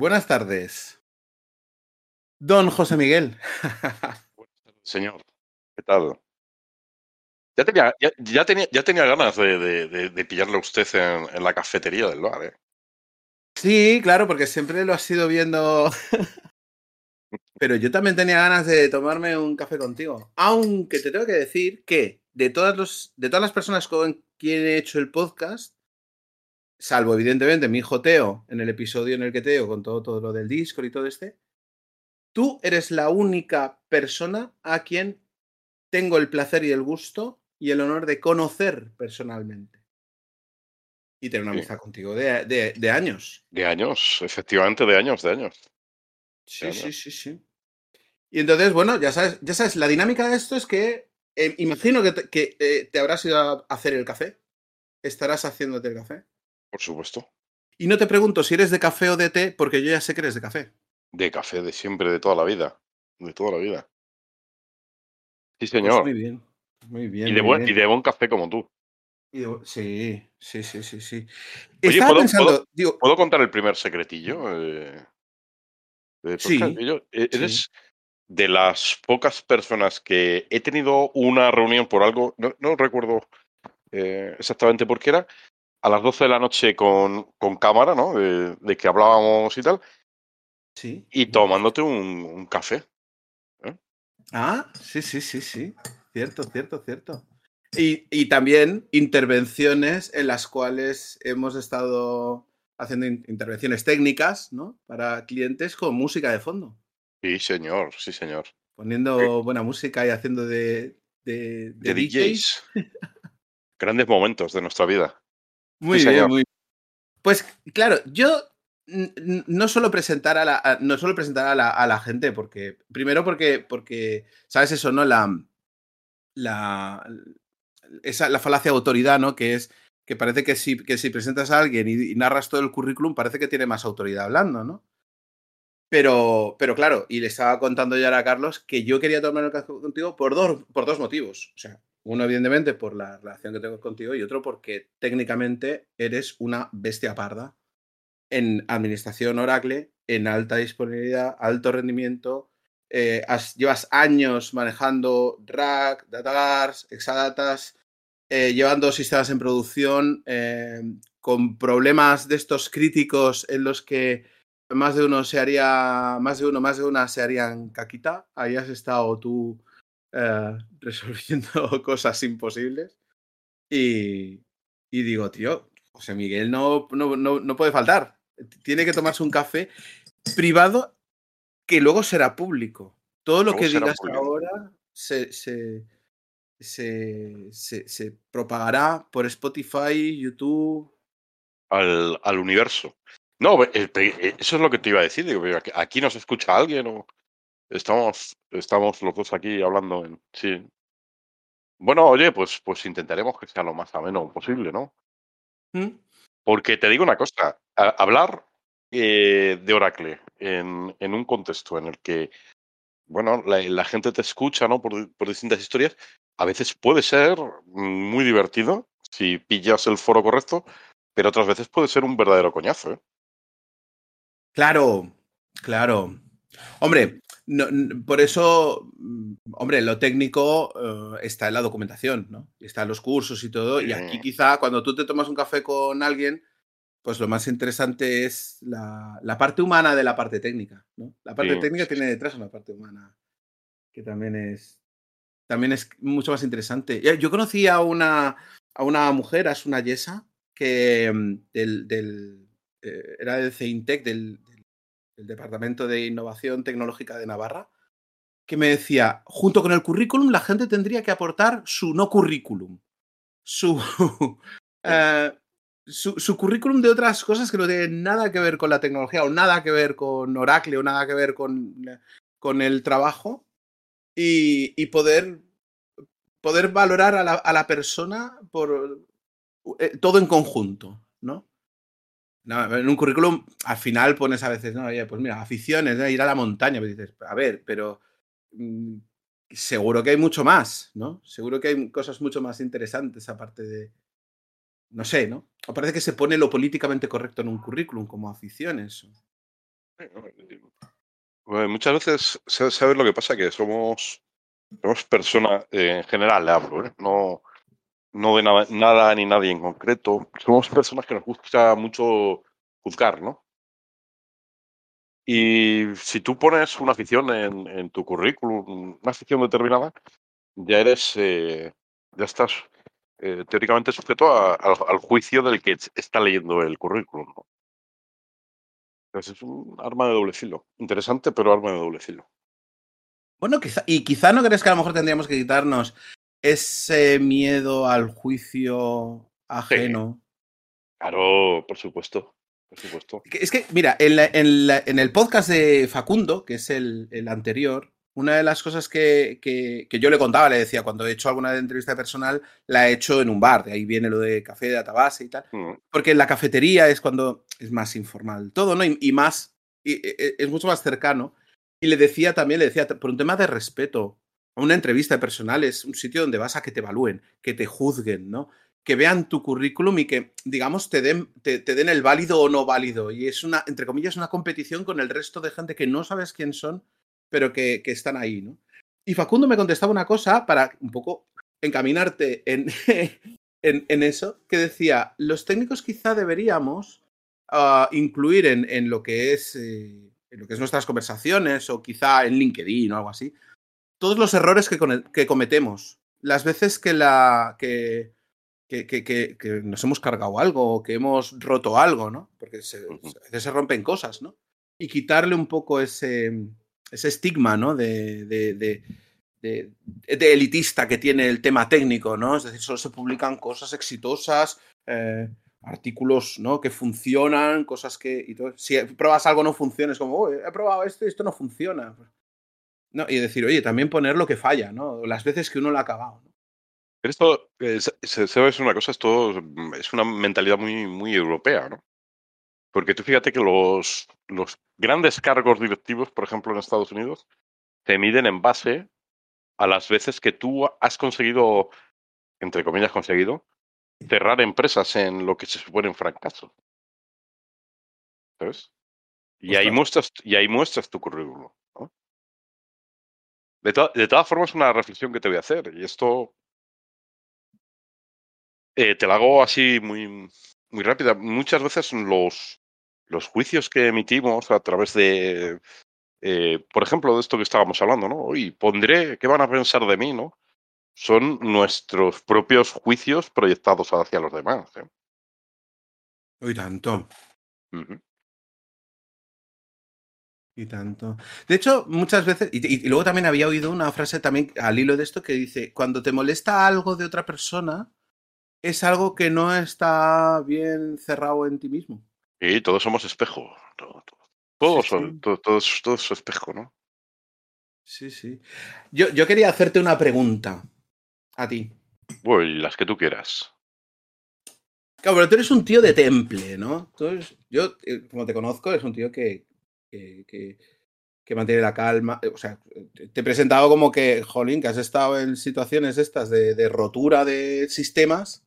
Buenas tardes. Don José Miguel. Señor, ¿qué tal? Ya tenía, ya, ya tenía, ya tenía ganas de, de- de- de pillarle a usted en, en la cafetería del bar, ¿eh? Sí, claro, porque siempre lo has ido viendo. Pero yo también tenía ganas de tomarme un café contigo. Aunque te tengo que decir que de todas, los, de todas las personas con quien he hecho el podcast, salvo evidentemente mi hijo Teo, en el episodio en el que Teo con todo, todo lo del Discord y todo este, tú eres la única persona a quien tengo el placer y el gusto y el honor de conocer personalmente. Y tener una Sí. amistad contigo de, de- de años. De años, efectivamente, de años, de años. Sí, sí, sí, sí. Y entonces, bueno, ya sabes, ya sabes, la dinámica de esto es que eh, imagino que, te, que, eh, te habrás ido a hacer el café. Estarás haciéndote el café. Por supuesto. Y no te pregunto si eres de café o de té, porque yo ya sé que eres de café. De café, de siempre, de toda la vida. De toda la vida. Sí, Pues señor. muy bien. Muy bien. y, de muy buen, bien. y de buen café como tú. Y de- Sí, sí, sí, sí, sí. Oye, Estaba ¿puedo- pensando, puedo- digo, ¿Puedo contar el primer secretillo? eh, Sí, podcast? Yo- eh, sí. eres de las pocas personas que he tenido una reunión por algo, no, no recuerdo eh, exactamente por qué era, a las 12 de la noche con, con cámara, ¿no? De, de que hablábamos y tal, sí. y tomándote un, un café. Ah, sí, sí, sí, sí. Cierto, cierto, cierto. Y, y también intervenciones en las cuales hemos estado haciendo in- intervenciones técnicas, ¿no? Para clientes con música de fondo. Sí, señor, sí, señor. Poniendo buena música y haciendo de, de, De, de DJs. DJs. Grandes momentos de nuestra vida. Muy Sí, bien, señor. muy bien. Pues claro, yo no suelo presentar a la, a- no suelo presentar a la, a la gente porque, primero porque, porque, ¿sabes eso, no? La, la, esa, la falacia de autoridad, ¿no? Que es que parece que si, que si presentas a alguien y, y narras todo el currículum, parece que tiene más autoridad hablando, ¿no? Pero, pero claro, y le estaba contando ya a Carlos que yo quería tomar el café contigo por dos, por dos motivos. O sea, uno, evidentemente, por la relación que tengo contigo y otro porque técnicamente eres una bestia parda en administración Oracle, en alta disponibilidad, alto rendimiento. eh, has- llevas años manejando RAC, DataGars, Exadatas, eh, llevando sistemas en producción eh, con problemas de estos críticos en los que más de uno se haría, más de uno, más de una se harían caquita. Ahí has estado tú eh, resolviendo cosas imposibles. Y, y digo, tío, José Miguel no, no, no, no puede faltar. Tiene que tomarse un café privado que luego será público. Todo lo Luego que digas ahora se, se, se, se, se propagará por Spotify, YouTube. al, al universo. No, eh, eh, eso es lo que te iba a decir. Digo, aquí nos escucha alguien o estamos, estamos los dos aquí hablando en. Sí. Bueno, oye, pues, pues intentaremos que sea lo más ameno posible, ¿no? ¿Mm? Porque te digo una cosa, a- hablar eh, de Oracle en, en un contexto en el que, bueno, la, la gente te escucha, ¿no? Por, por distintas historias, a veces puede ser muy divertido si pillas el foro correcto, pero otras veces puede ser un verdadero coñazo, ¿eh? Claro, claro. Hombre, no- por eso, mm, hombre, lo técnico eh, está en la documentación, ¿no? Y Está en los cursos y todo. Y aquí quizá cuando tú te tomas un café con alguien, pues lo más interesante es la, la parte humana de la parte técnica, ¿no? La parte Sí, técnica tiene detrás una parte humana que también es, también es mucho más interesante. Ya, Yo conocí a una, a una mujer, a una Yesa, que mm, del, del, eh, era del CEINTEC, del, del- del Departamento de Innovación Tecnológica de Navarra, que me decía, junto con el currículum, la gente tendría que aportar su no currículum, su, eh, su, su currículum de otras cosas que no tienen nada que ver con la tecnología o nada que ver con Oracle o nada que ver con, con el trabajo y, y poder, poder valorar a la, a la persona por eh, todo en conjunto, ¿no? En un currículum, al final pones a veces, no, oye, pues mira, aficiones, ¿no? ir a la montaña, pero dices, a ver, pero mm, seguro que hay mucho más, ¿no? Seguro que hay cosas mucho más interesantes aparte de, no sé, ¿no? O parece que se pone lo políticamente correcto en un currículum como aficiones. muchas veces, ¿sabes lo que pasa? Que somos, somos personas, eh, en general hablo, ¿eh? no, no de nada, ni nadie en concreto. Somos personas que nos gusta mucho juzgar, ¿no? Y si tú pones una afición en, tu currículum, una afición determinada, ya eres, eh, ya estás eh, teóricamente sujeto al juicio del que está leyendo el currículum. ¿no? Entonces es un arma de doble filo. Interesante, pero arma de doble filo. Bueno, quizá, y quizá no crees que a lo mejor tendríamos que quitarnos ese miedo al juicio ajeno. Claro, por supuesto. Por supuesto. Es que, mira, en, el podcast de Facundo, que es el, anterior, una de las cosas que, yo le contaba, le decía, cuando he hecho alguna entrevista personal, la he hecho en un bar, de ahí viene lo de café de Atabase y tal, mm. porque en la cafetería es cuando es más informal todo, ¿no? Y, más, e, e, es mucho más cercano. Y le decía también, le decía, por un tema de respeto, una entrevista personal es un sitio donde vas a que te evalúen, que te juzguen, ¿no? que vean tu currículum y que, digamos, te den, te, den el válido o no válido. Y es una, entre comillas, una competición con el resto de gente que no sabes quién son, pero que, están ahí, ¿no? Y Facundo me contestaba una cosa para un poco encaminarte en, en, eso, que decía, los técnicos quizá deberíamos ah, incluir en, lo que es... Eh, en lo que es nuestras conversaciones o quizá en LinkedIn o algo así, todos los errores que, que cometemos, las veces que, la, que, que, nos hemos cargado algo o que hemos roto algo, ¿no? Porque se, a veces se rompen cosas, ¿no? Y quitarle un poco ese, ese estigma, ¿no? De, de, de, de, elitista que tiene el tema técnico, ¿no? Es decir, solo se publican cosas exitosas, eh, artículos, ¿no? Que funcionan, cosas que... Y todo. Si pruebas algo no funciona, es como, he probado esto y esto no funciona. No, y decir, oye, también poner lo que falla, ¿no? Las veces que uno lo ha acabado. ¿no? Pero esto, es, es una cosa, esto mm, es una mentalidad muy, muy europea, ¿no? Porque tú fíjate que los, los grandes cargos directivos, por ejemplo, en Estados Unidos, se miden en base a las veces que tú has conseguido, entre comillas, conseguido, cerrar empresas en lo que se supone un fracaso. ¿Sabes? Y ahí, muestras, y ahí muestras tu currículum. De, de todas formas, una reflexión que te voy a hacer, y esto eh, te la hago así muy, muy rápida. Muchas veces los, los juicios que emitimos a través de, eh, por ejemplo, de esto que estábamos hablando, ¿no? Y pondré, ¿qué van a pensar de mí, no? Son nuestros propios juicios proyectados hacia los demás. ¿eh? Uy, tanto. Y tanto. De hecho, muchas veces, y, luego también había oído una frase también al hilo de esto que dice, cuando te molesta algo de otra persona, es algo que no está bien cerrado en ti mismo. Y todos somos espejo. Todos, son, todos, todos, espejo, ¿no? Sí, sí. Yo, yo quería hacerte una pregunta a ti. Bueno, las que tú quieras. Claro, pero tú eres un tío de temple, ¿no? Entonces, yo, eh, como te conozco, eres un tío que, que, que, mantiene la calma. O sea, te he presentado como que, jolín, que has estado en situaciones estas de, de rotura de sistemas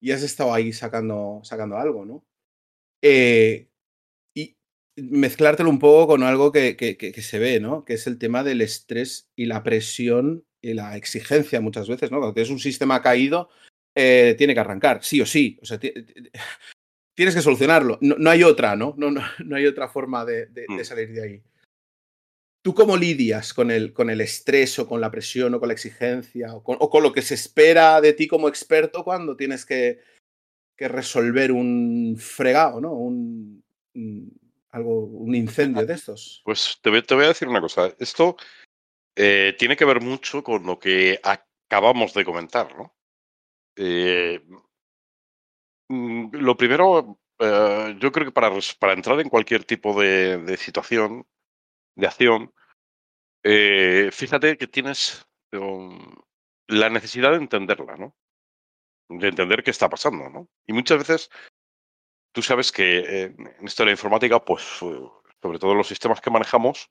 y has estado ahí sacando, sacando algo, ¿no? Eh, y mezclártelo un poco con algo que, que, se ve, ¿no? Que es el tema del estrés y la presión y la exigencia muchas veces, ¿no? Cuando tienes un sistema caído, eh, tiene que arrancar, sí o sí. O sea, tienes que solucionarlo. No, hay otra, ¿no? No, no, no hay otra forma de, de, mm. salir de ahí. ¿Tú cómo lidias con el, con el estrés o con la presión o con la exigencia o con, lo que se espera de ti como experto cuando tienes que, resolver un fregado, ¿no? Un, algo, un incendio de estos. Pues te voy, a decir una cosa. Esto eh, tiene que ver mucho con lo que acabamos de comentar, ¿no? Eh, lo primero, eh, yo creo que para, para entrar en cualquier tipo de situación, de acción, eh, fíjate que tienes um, la necesidad de entenderla, ¿no? De entender qué está pasando, ¿no? Y muchas veces tú sabes que eh, en esto de la informática, pues sobre todo los sistemas que manejamos,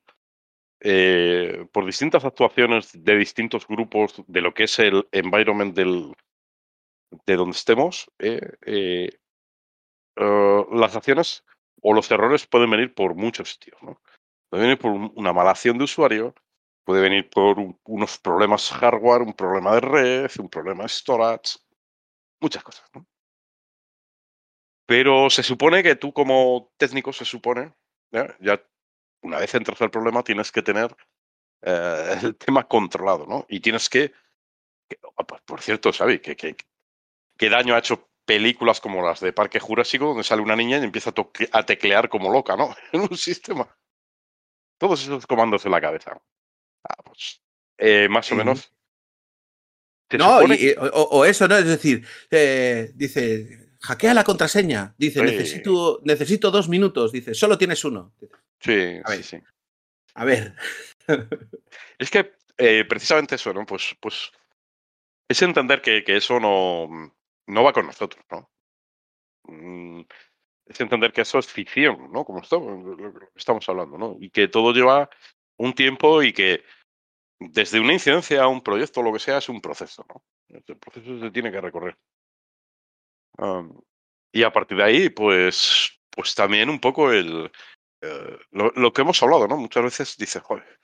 por distintas actuaciones de distintos grupos de lo que es el environment del, de donde estemos, las acciones o los errores pueden venir por muchos sitios, ¿no? Puede venir por una mala acción de usuario, puede venir por unos problemas hardware, un problema de red, un problema de storage, muchas cosas, ¿no? Pero se supone que tú como técnico se supone, ya una vez entras al problema tienes que tener eh, el tema controlado, ¿no? Y tienes que, ah, pues, por cierto, ¿sabes? ¿Qué, qué, daño ha hecho películas como las de Parque Jurásico, donde sale una niña y empieza a, teclear como loca, ¿no? En un sistema. Todos esos comandos en la cabeza. Ah, pues, eh, más o menos. No, o, eso, ¿no? Es decir, eh, dice, hackea la contraseña. Dice, necesito, necesito dos minutos. Dice, solo tienes uno. Sí, sí, sí. A ver. es que eh, precisamente eso, ¿no? Pues, pues es entender que, que, eso no, no va con nosotros, ¿no? Mm, es entender que eso es ficción, ¿no? Como estamos hablando, ¿no? Y que todo lleva un tiempo y que desde una incidencia a un proyecto lo que sea es un proceso, ¿no? El proceso se tiene que recorrer. y a partir de ahí, pues, pues también un poco el, eh, lo, que hemos hablado, ¿no? Muchas veces dices, joder,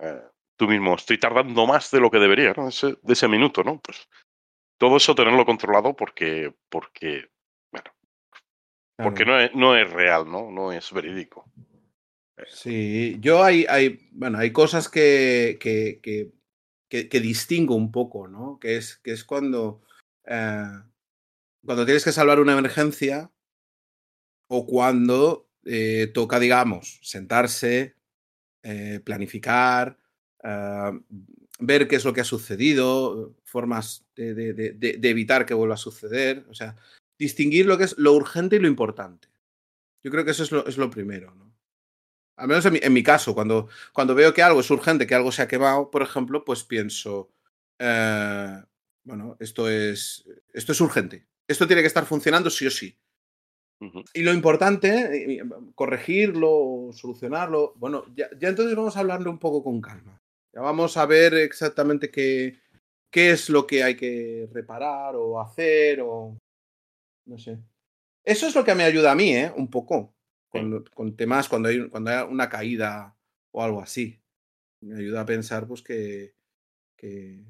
eh, tú mismo, estoy tardando más de lo que debería, ¿no? Ese, de ese minuto, ¿no? Pues todo eso tenerlo controlado porque, porque bueno, porque no es, no es real, ¿no? No es verídico. Sí, yo hay, hay, bueno, hay cosas que, que, que, distingo un poco, ¿no? Que es, que es cuando, eh, cuando tienes que salvar una emergencia o cuando eh, toca, digamos, sentarse, eh, planificar, ver qué es lo que ha sucedido, formas de, evitar que vuelva a suceder, o sea, distinguir lo que es lo urgente y lo importante. Yo creo que eso es lo, es lo primero, ¿no? Al menos en mi, caso, cuando, cuando, veo que algo es urgente, que algo se ha quemado, por ejemplo, pues pienso, eh, bueno, esto es, esto es urgente. Esto tiene que estar funcionando sí o sí. Y lo importante, corregirlo, solucionarlo, bueno, ya, entonces vamos a hablarlo un poco con calma. Ya vamos a ver exactamente qué, qué es lo que hay que reparar o hacer o... No sé. Eso es lo que me ayuda a mí, ¿eh? Un poco. Con, con temas cuando hay, cuando hay una caída o algo así. Me ayuda a pensar, pues, que, que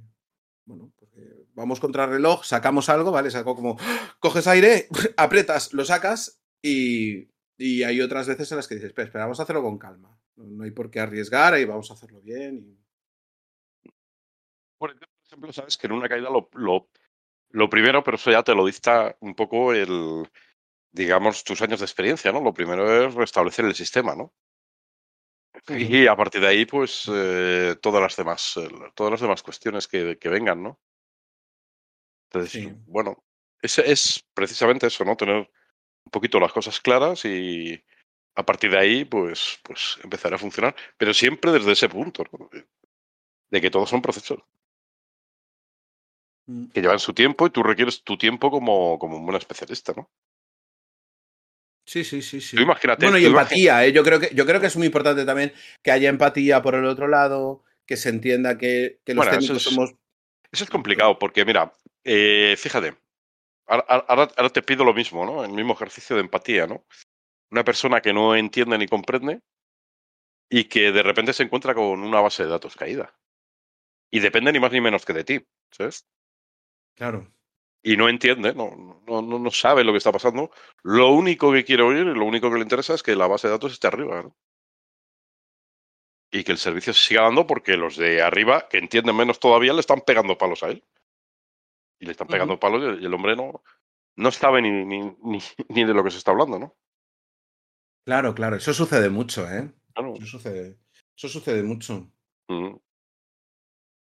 bueno, porque vamos contra el reloj, sacamos algo, ¿vale? Saco como, coges aire, aprietas, lo sacas y, y, hay otras veces en las que dices, espera, vamos a hacerlo con calma. No, hay por qué arriesgar y vamos a hacerlo bien. Por ejemplo, sabes que en una caída lo, lo, lo primero, pero eso ya te lo dicta un poco el, digamos, tus años de experiencia, ¿no? Lo primero es restablecer el sistema, ¿no? Y a partir de ahí, pues eh, todas las demás, eh, todas las demás cuestiones que, que vengan, ¿no? Entonces, bueno, es, es precisamente eso, ¿no? Tener un poquito las cosas claras y a partir de ahí, pues, pues empezar a funcionar. Pero siempre desde ese punto, ¿no? de que todos son procesos. Mm. Que llevan su tiempo y tú requieres tu tiempo como, como un buen especialista, ¿no? Sí, sí, sí, sí. imagínate. Bueno, y empatía, ¿eh? yo, creo que, yo creo que es muy importante también que haya empatía por el otro lado, que se entienda que, los técnicos somos. Eso es complicado, porque mira, eh, fíjate, ahora, te pido lo mismo, ¿no? El mismo ejercicio de empatía, ¿no? Una persona que no entiende ni comprende y que de repente se encuentra con una base de datos caída. Y depende ni más ni menos que de ti, ¿sabes? Claro y no entiende, no, no, no, sabe lo que está pasando. Lo único que quiere oír y lo único que le interesa es que la base de datos esté arriba. ¿no? Y que el servicio se siga dando porque los de arriba, que entienden menos todavía, le están pegando palos a él. Y le están pegando palos y el hombre no, no sabe ni, ni, ni, de lo que se está hablando, ¿no? Claro, claro, eso sucede mucho, ¿eh? Eso, sucede, eso sucede mucho.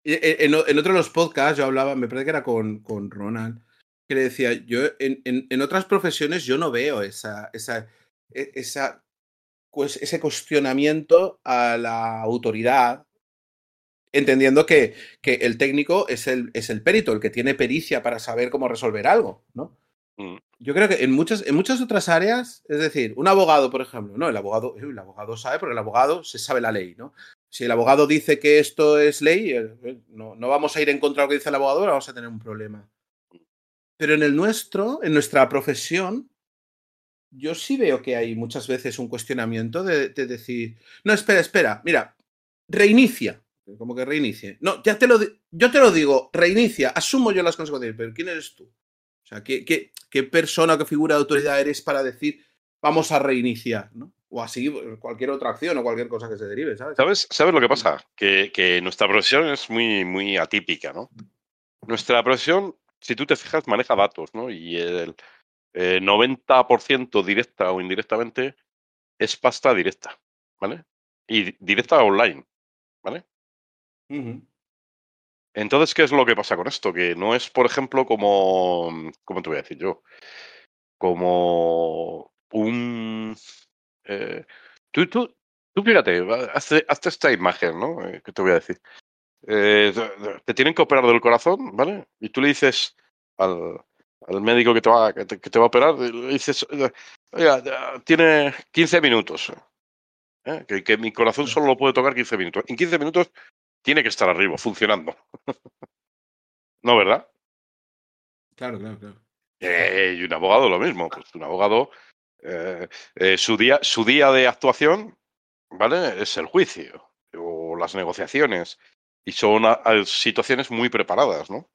En, en, otro de los podcasts yo hablaba, me parece que era con, con Ronald, que le decía, yo en, en, otras profesiones yo no veo esa, esa, e, esa, pues, ese cuestionamiento a la autoridad, entendiendo que, que el técnico es el, es el perito, el que tiene pericia para saber cómo resolver algo, ¿no? Mm. Yo creo que en muchas, en muchas otras áreas, es decir, un abogado, por ejemplo, no, el abogado, el abogado sabe porque el abogado se sabe la ley, ¿no? Si el abogado dice que esto es ley, eh, eh, no, no vamos a ir en contra de lo que dice el abogado, vamos a tener un problema. Pero en el nuestro, en nuestra profesión, yo sí veo que hay muchas veces un cuestionamiento de, de decir, no, espera, espera, mira, reinicia. Como que reinicie. No, ya te lo yo te lo digo, reinicia, asumo yo las consecuencias, pero ¿quién eres tú? O sea, ¿qué, qué, qué persona qué figura de autoridad eres para decir vamos a reiniciar, ¿no? O así cualquier otra acción o cualquier cosa que se derive, ¿sabes? ¿Sabes, ¿sabes lo que pasa? Que, que nuestra profesión es muy, muy atípica, ¿no? Nuestra profesión, si tú te fijas, maneja datos, ¿no? Y el eh, 90% directa o indirectamente es pasta directa, ¿vale? Y directa online, ¿vale? Entonces, ¿qué es lo que pasa con esto? Que no es, por ejemplo, como, ¿cómo te voy a decir yo? Como un... eh, tú, tú, tú fíjate, hazte, hazte esta imagen, ¿no? Eh, que te voy a decir. Eh, te- tienen que operar del corazón, ¿vale? Y tú le dices al, al médico que te, va, que, te, que te va a operar, le dices, oiga, tiene 15 minutos. ¿eh? Que, que mi corazón solo lo puede tocar 15 minutos. En 15 minutos tiene que estar arriba, funcionando. ¿No, verdad? Claro, claro, claro. Eh, y un abogado lo mismo. Pues un abogado, eh, eh, su, día, su día de actuación, ¿vale? Es el juicio o las negociaciones. Y son situaciones muy preparadas, ¿no?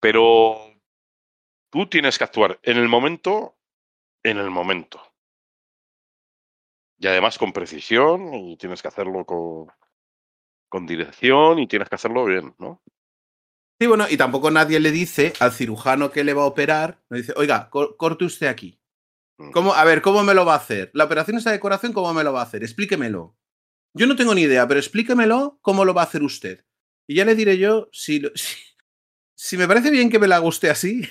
Pero tú tienes que actuar en el momento, en el momento. Y además con precisión, y tienes que hacerlo con, con dirección, y tienes que hacerlo bien, ¿no? Sí, bueno, y tampoco nadie le dice al cirujano que le va a operar, le dice, oiga, co- corte usted aquí. Mm. ¿Cómo, a ver, ¿cómo me lo va a hacer? La operación esa de corazón, ¿cómo me lo va a hacer? Explíquemelo. Yo no tengo ni idea, pero explíquemelo cómo lo va a hacer usted. Y ya le diré yo si, lo- si, si me parece bien que me la haga usted así,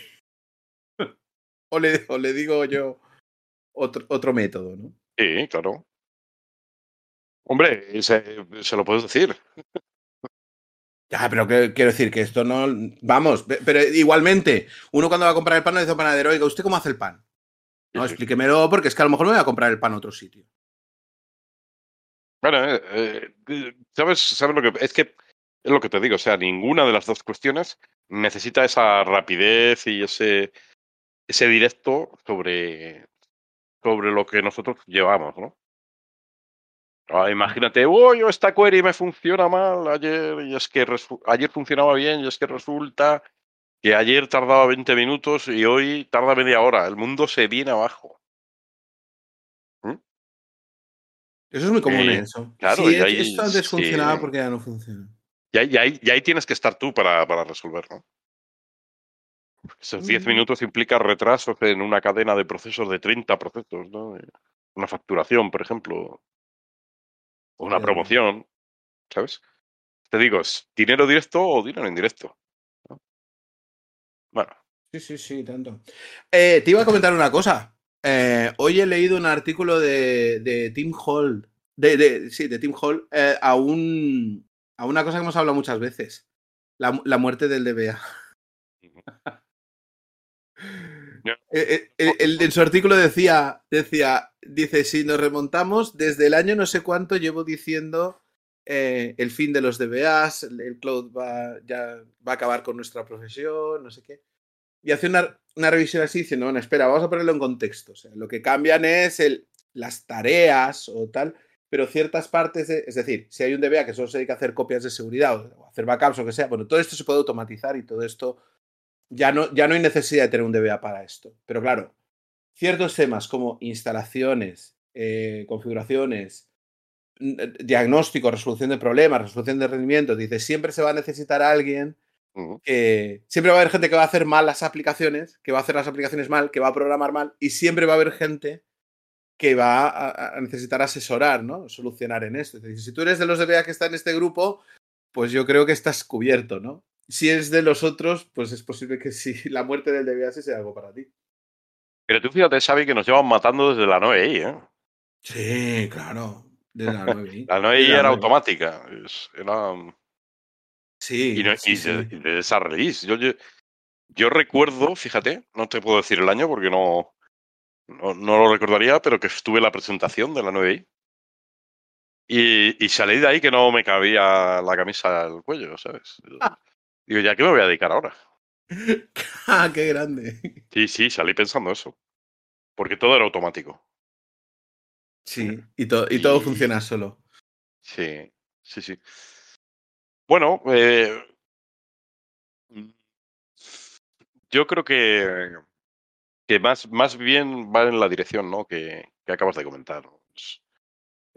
o, le, o le digo yo otro, otro método, ¿no? Sí, claro. Hombre, se, se lo puedes decir. Ya, pero que- quiero decir que esto no. Vamos, pe- pero igualmente, uno cuando va a comprar el pan le dice al panadero, oiga, ¿usted cómo hace el pan? No, explíquemelo, porque es que a lo mejor me voy a comprar el pan a otro sitio. Bueno, eh, eh, ¿sabes, ¿sabes lo que es que es lo que te digo? O sea, ninguna de las dos cuestiones necesita esa rapidez y ese, ese directo sobre, sobre lo que nosotros llevamos, ¿no? Ah, imagínate, oh, yo esta query me funciona mal ayer y es que ayer funcionaba bien y es que resulta que ayer tardaba 20 minutos y hoy tarda media hora. El mundo se viene abajo. Eso es muy común, Eh, ¿eh? Eso. claro, Sí, y ahí- esto antes sí. funcionaba porque ya no funciona. Y ahí, y ahí- y ahí tienes que estar tú para, para resolver, ¿no? Esos 10 Mm. minutos implica retrasos en una cadena de procesos de 30 procesos, ¿no? De Una facturación, por ejemplo, o una promoción, ¿sabes? Te digo, ¿es dinero directo o dinero indirecto? ¿No? Bueno, Sí, sí, sí, tanto. Eh, te iba a comentar una cosa. Eh, hoy he leído un artículo de, de Tim Hall, de, de- sí, de Tim Hall, eh, a, un, a una cosa que hemos hablado muchas veces. La, la muerte del DBA. Ya. El- el- en su artículo decía, decía, dice, si nos remontamos, desde el año no sé cuánto llevo diciendo eh, el fin de los DBAs, el, el cloud va, ya va a acabar con nuestra profesión, no sé qué. Y hace una, revisión así diciendo, bueno, espera, vamos a ponerlo en contexto. Lo que cambian es el, las tareas o tal, pero ciertas partes, es decir, si hay un DBA que solo se dedica a hacer copias de seguridad o, hacer backups o que sea, bueno, todo esto se puede automatizar y todo esto ya no, ya no hay necesidad de tener un DBA para esto. Pero claro, ciertos temas como instalaciones, eh, configuraciones, diagnóstico, resolución de problemas, resolución de rendimiento, dice, siempre se va a necesitar a alguien que siempre va a haber gente que va a hacer mal las aplicaciones, que va a hacer las aplicaciones mal, que va a programar mal, y siempre va a haber gente que va a, a necesitar asesorar, ¿no? Solucionar en esto. Es decir, si tú eres de los DBA que está en este grupo, pues yo creo que estás cubierto, ¿no? Si es de los otros, pues es posible que sí, la muerte del DBA sí sea algo para ti. Pero tú fíjate, Xavi, que nos llevan matando desde la 9i, ¿eh? Sí, claro. De la 9i. La 9i De la era 9i. automática. Era, Sí, y, no- sí, y sí. de, y de esa release. Yo, yo, yo recuerdo, fíjate, no te puedo decir el año porque no, no, no lo recordaría, pero que estuve en la presentación de la 9i. Y, y salí de ahí que no me cabía la camisa al cuello, ¿sabes? Digo, ¿ya qué me voy a dedicar ahora? ah, qué grande. Sí, sí, salí pensando eso. Porque todo era automático. Sí, y, to- y todo Y- funciona solo. Sí, sí, sí. Bueno, eh, mm, yo creo que, que más, más bien va en la dirección ¿no? que, que acabas de comentar.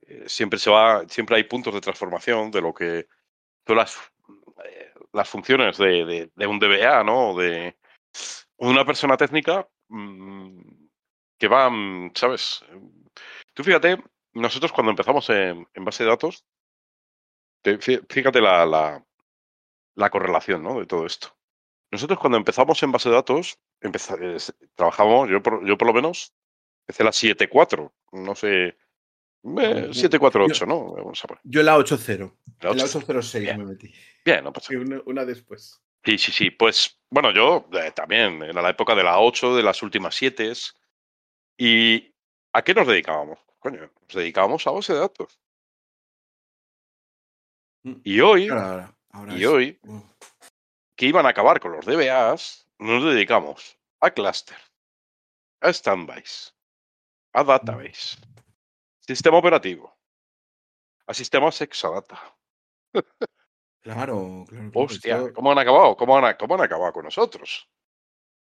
eh, siempre se va, siempre hay puntos de transformación de lo que son las, eh, las funciones de, de- de un DBA, ¿no? O de una persona técnica mm, que va, ¿sabes? Tú fíjate, nosotros cuando empezamos en, en base de datos, te- fí- fíjate la, la, la correlación ¿no? de todo esto. Nosotros cuando empezamos en base de datos, empeza- eh, s- trabajamos, yo por, yo por lo menos, empecé la 7.4, no sé, eh, Yo- 7.4.8, ¿no? Vamos a poner. Yo la 8.0. La En la 8.0. 806 Bien. me metí. Bien, no pasa Sí, una, una después. Sí, sí, sí. Pues bueno, yo eh, también, era la época de la 8, de las últimas 7. ¿Y a qué nos dedicábamos? Coño, nos dedicábamos a base de datos. Y hoy, Ahora, ahora, ahora y es- hoy, que iban a acabar con los DBAs, nos dedicamos a cluster, a standbys, a database, sistema operativo, a sistemas Exadata. Claro, claro. Hostia, ¿cómo han acabado? ¿Cómo han, cómo han acabado con nosotros?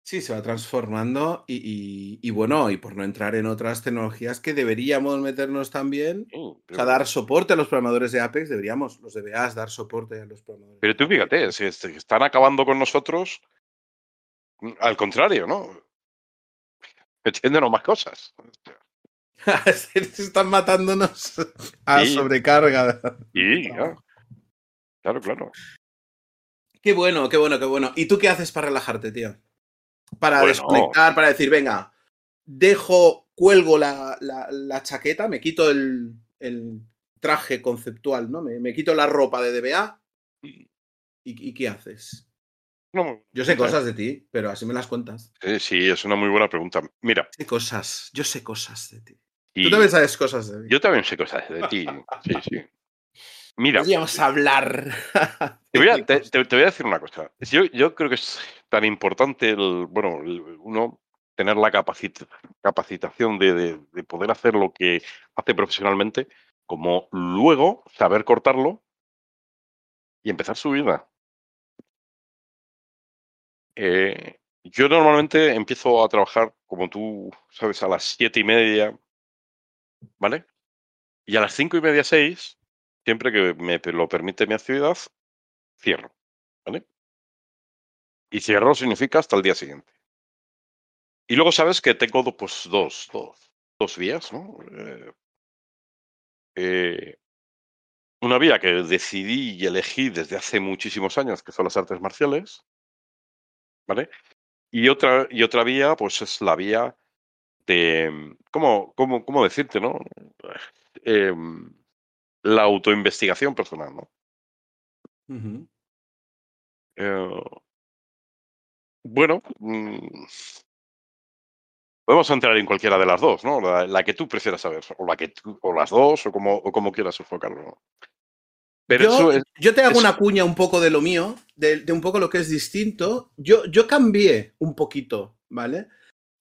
Sí, se va transformando y, y- y bueno, y por no entrar en otras tecnologías que deberíamos meternos también, Sí, o sea, dar soporte a los programadores de Apex, deberíamos, los DBAs, dar soporte a los programadores. Pero tú fíjate, si est- están acabando con nosotros, mm, al contrario, ¿no? Metiéndonos más cosas. Están matándonos a Sí. sobrecarga. Y ya. Claro, claro. Qué bueno, qué bueno, qué bueno. ¿Y tú qué haces para relajarte, tío? Para Bueno. desconectar, para decir, venga, dejo, cuelgo la, la- la chaqueta, me quito el, el traje conceptual, ¿no? Me, me quito la ropa de DBA. ¿Y, y qué haces? No, Yo sé cosas de ti, pero así me las cuentas. Eh, sí, es una muy buena pregunta. Mira, Sé cosas, yo sé cosas de ti. y Tú también sabes cosas de mí. yo también sé cosas de ti. Sí, sí. Mira, Podríamos hablar. te voy, a, te, te- te voy a decir una cosa. Yo, yo creo que es tan importante el, bueno, el- uno tener la capacit- capacitación de, de- de poder hacer lo que hace profesionalmente, como luego saber cortarlo y empezar su vida. Eh, yo normalmente empiezo a trabajar, como tú sabes, a las siete y media, ¿vale? Y a las cinco y media, seis, siempre que me lo permite mi actividad, cierro, ¿vale? Y cierro significa hasta el día siguiente. Y luego sabes que tengo pues, dos, dos, dos vías, ¿no? Eh, eh, una vía que decidí y elegí desde hace muchísimos años, que son las artes marciales, ¿vale? Y otra, y otra vía, pues es la vía de, mm, ¿cómo, cómo, cómo decirte, no? Em, la autoinvestigación personal, ¿no? Eh, bueno, mm, podemos entrar en cualquiera de las dos, ¿no? La, la que tú prefieras saber, o la que tú- o las dos, o como, o como quieras enfocarlo. ¿no? Pero yo, eso es, yo te hago una cuña un poco de lo mío, de, de un poco lo que es distinto. Yo, yo cambié un poquito, ¿vale?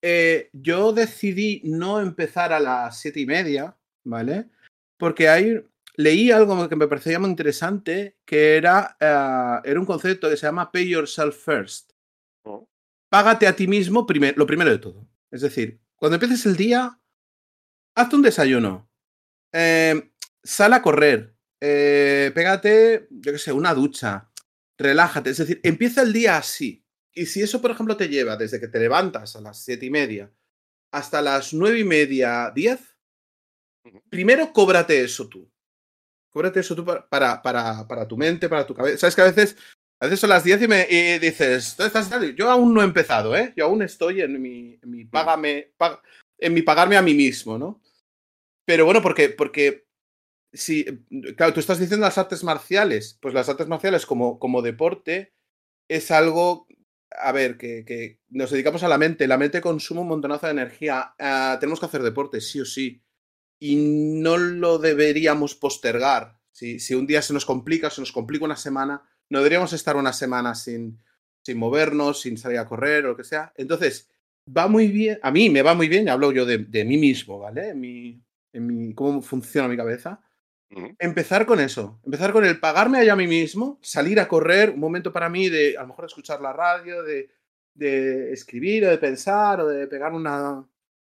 Eh, yo decidí no empezar a las siete y media, ¿vale? Porque hay, leí algo que me parecía muy interesante, que era, eh, era un concepto que se llama Pay Yourself First. ¿no? Págate a ti mismo primer- lo primero de todo. Es decir, cuando empieces el día, hazte un desayuno, eh, sal a correr, eh, pégate, yo qué sé, una ducha, relájate. Es decir, empieza el día así. Y si eso, por ejemplo, te lleva desde que te levantas a las siete y media hasta las nueve y media, diez, primero cóbrate eso tú. Cóbrate eso tú para, para, para, tu mente, para tu cabeza. Sabes que a veces, a veces son las 10 y, me, y dices, ¿dónde estás? Yo aún no he empezado, ¿eh? Yo aún estoy en mi, en mi págame, pag- en mi pagarme a mí mismo, ¿no? Pero bueno, porque, porque si, claro, tú estás diciendo las artes marciales, pues las artes marciales como, como deporte es algo, a ver, que, que nos dedicamos a la mente, la mente consume un montonazo de energía, ah, tenemos que hacer deporte, sí o sí, y no lo deberíamos postergar. Si, si un día se nos complica, se nos complica una semana, no deberíamos estar una semana sin, sin movernos, sin salir a correr o lo que sea. Entonces, va muy bien, a mí me va muy bien, hablo yo de, mí mismo, ¿vale? En mi, en mi, cómo funciona mi cabeza. Empezar con eso, empezar con el pagarme allá a mí mismo, salir a correr, un momento para mí de a lo mejor escuchar la radio, de, de escribir o de pensar o de pegar una,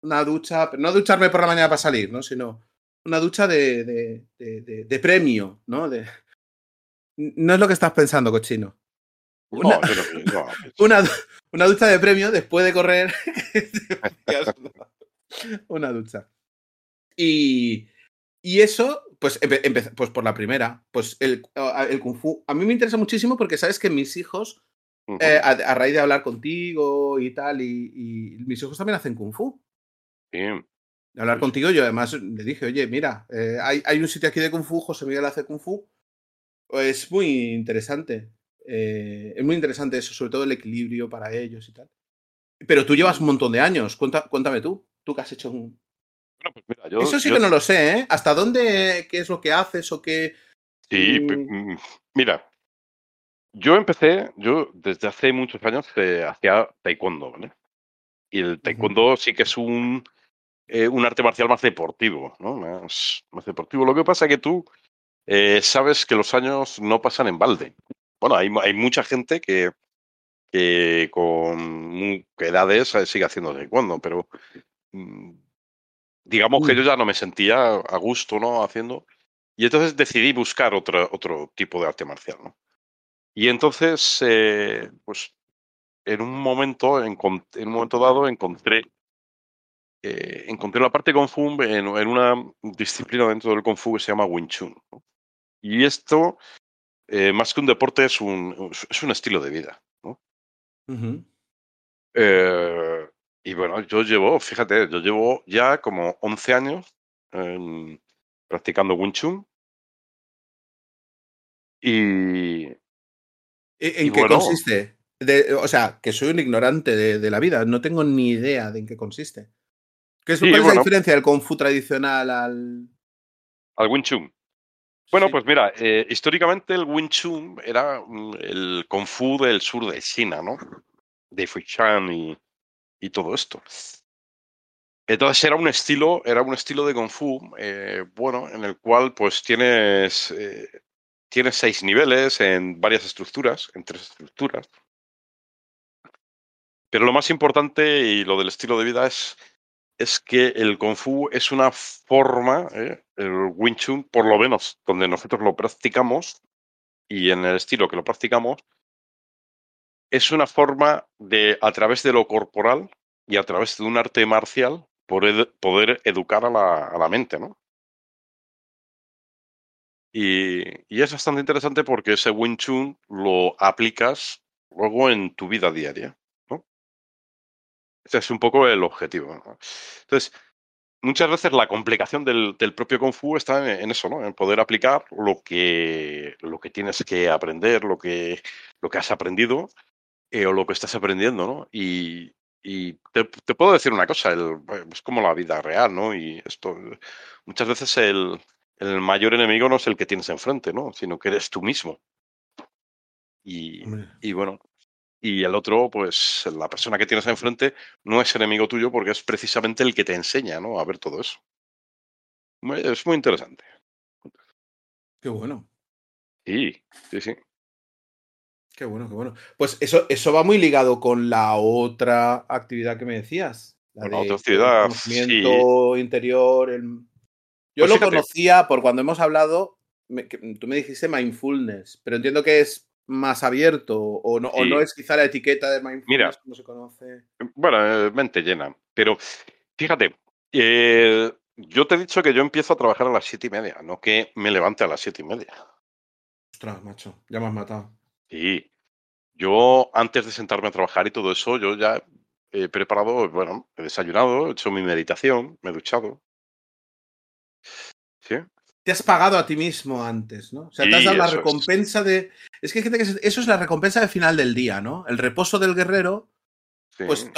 una ducha, no ducharme por la mañana para salir, ¿no? Sino una ducha de, de, de, premio, ¿no? De... No es lo que estás pensando, cochino. Una, una, una, ducha de premio después de correr. una ducha. Y, y eso, pues, pues por la primera, pues el, el Kung Fu. A mí me interesa muchísimo porque sabes que mis hijos, eh, a, raíz de hablar contigo y tal, y, y, mis hijos también hacen Kung Fu. Bien hablar contigo, yo además le dije, oye, mira, eh, hay, hay, un sitio aquí de Kung Fu, José Miguel hace Kung Fu. Es muy interesante. Eh, es muy interesante eso, sobre todo el equilibrio para ellos y tal. Pero tú llevas un montón de años. cuéntame tú, tú que has hecho un. Pues eso sí que no lo sé, ¿eh? ¿Hasta dónde, qué es lo que haces o qué. Sí, mm, mira, yo empecé, yo desde hace muchos años eh, hacía taekwondo, ¿vale? Y el taekwondo sí que es un eh, un arte marcial más deportivo, ¿no? Más, deportivo. Lo que pasa es que tú eh, sabes que los años no pasan en balde. Bueno, hay, hay mucha gente que, que con edades eh, sigue haciendo taekwondo, pero mm, digamos que yo ya no me sentía a gusto, ¿no? Haciendo. Y entonces decidí buscar otro, otro tipo de arte marcial, ¿no? Y entonces, pues, en un momento, en un momento dado, encontré eh, encontré la parte de Kung Fu en, una disciplina dentro del Kung Fu que se llama Wing Chun. Y esto, eh, más que un deporte, es un, es un estilo de vida. Eh, y bueno, yo llevo, fíjate, yo llevo ya como 11 años practicando Wing Chun. Y. ¿En qué consiste? o sea, que soy un ignorante de, de, la vida, no tengo ni idea de en qué consiste. ¿Qué es, ¿Cuál es la diferencia del Kung Fu tradicional al. Al Wing Chun? Bueno, pues mira, eh, históricamente el Wing Chun era mm, el Kung Fu del sur de China, ¿no? De Fujian y, y todo esto. Entonces era un estilo, era un estilo de Kung Fu, eh, bueno, en el cual pues tienes, eh, tienes seis niveles en varias estructuras, en tres estructuras. Pero lo más importante y lo del estilo de vida es es que el Kung Fu es una forma, ¿eh? el Wing Chun, por lo menos donde nosotros lo practicamos y en el estilo que lo practicamos, es una forma de, a través de lo corporal y a través de un arte marcial, poder, poder educar a la, a la, mente, ¿no? Y, y, es bastante interesante porque ese Wing Chun lo aplicas luego en tu vida diaria. Ese es un poco el objetivo. Entonces, muchas veces la complicación del, propio Kung Fu está en, eso, ¿no? En poder aplicar lo que, lo que tienes que aprender, lo que, lo que has aprendido eh, o lo que estás aprendiendo, ¿no? Y, te, puedo decir una cosa, es como la vida real, ¿no? Y esto, muchas veces el, el mayor enemigo no es el que tienes enfrente, ¿no? Sino que eres tú mismo. Y, y, bueno, y el otro, pues la persona que tienes enfrente no es enemigo tuyo porque es precisamente el que te enseña ¿no? a ver todo eso. Es muy interesante. Qué bueno. Sí, sí, sí. Qué bueno, qué bueno. Pues eso, eso va muy ligado con la otra actividad que me decías. La, otra actividad. El conocimiento interior. Yo pues lo conocía por cuando hemos hablado. tú me dijiste mindfulness, pero entiendo que es más abierto o no, o no es quizá la etiqueta de mindfulness Mira, como se conoce. Bueno, mente llena. Pero fíjate, eh, yo te he dicho que yo empiezo a trabajar a las siete y media, no que me levante a las siete y media. Ostras, macho, ya me has matado. Sí. Yo, antes de sentarme a trabajar y todo eso, yo ya he preparado, bueno, he desayunado, he hecho mi meditación, me he duchado. ¿Sí? Te has pagado a ti mismo antes, ¿no? O sea, te has dado la recompensa de. Es que hay gente que. Eso es la recompensa del final del día, ¿no? El reposo del guerrero. Pues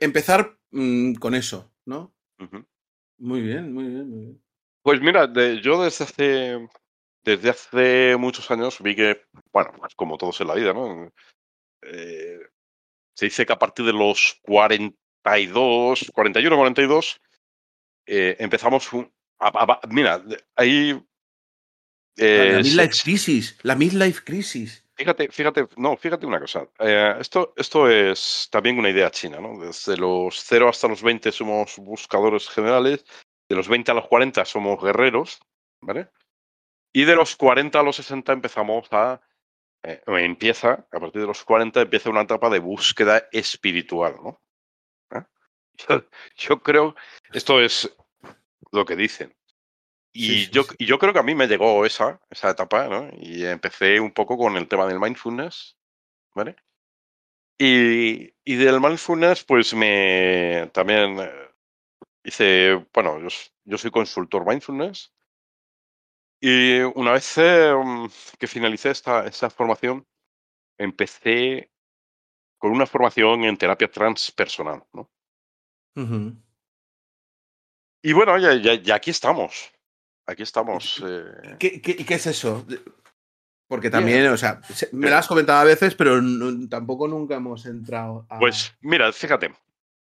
empezar mm, con eso, ¿no? Muy bien, muy bien, muy bien. Pues mira, yo desde hace. Desde hace muchos años vi que, bueno, pues como todos en la vida, ¿no? Eh, se dice que a partir de los 40 42, 41, 42, eh, empezamos un, mira, ahí... la midlife crisis, la midlife crisis. Fíjate, fíjate, no, fíjate una cosa. Eh, esto, esto es también una idea china, ¿no? Desde los 0 hasta los 20 somos buscadores generales, de los 20 a los 40 somos guerreros, ¿vale? Y de los 40 a los 60 empezamos a, eh, empieza, a partir de los 40 empieza una etapa de búsqueda espiritual, ¿no? ¿Eh? Yo, yo, creo, esto es lo que dicen. Y, yo, yo creo que a mí me llegó esa, esa etapa, ¿no? Y empecé un poco con el tema del mindfulness, ¿vale? Y, y del mindfulness, pues me también eh, hice, bueno, yo, yo soy consultor mindfulness. Y una vez eh, mm, que finalicé esta, esta formación, empecé con una formación en terapia transpersonal, ¿no? Y bueno, ya, ya, ya, aquí estamos. Aquí estamos. Eh... ¿Qué, qué, qué es eso? Porque también, o sea, me lo has comentado a veces, pero tampoco nunca hemos entrado a... Pues mira, fíjate.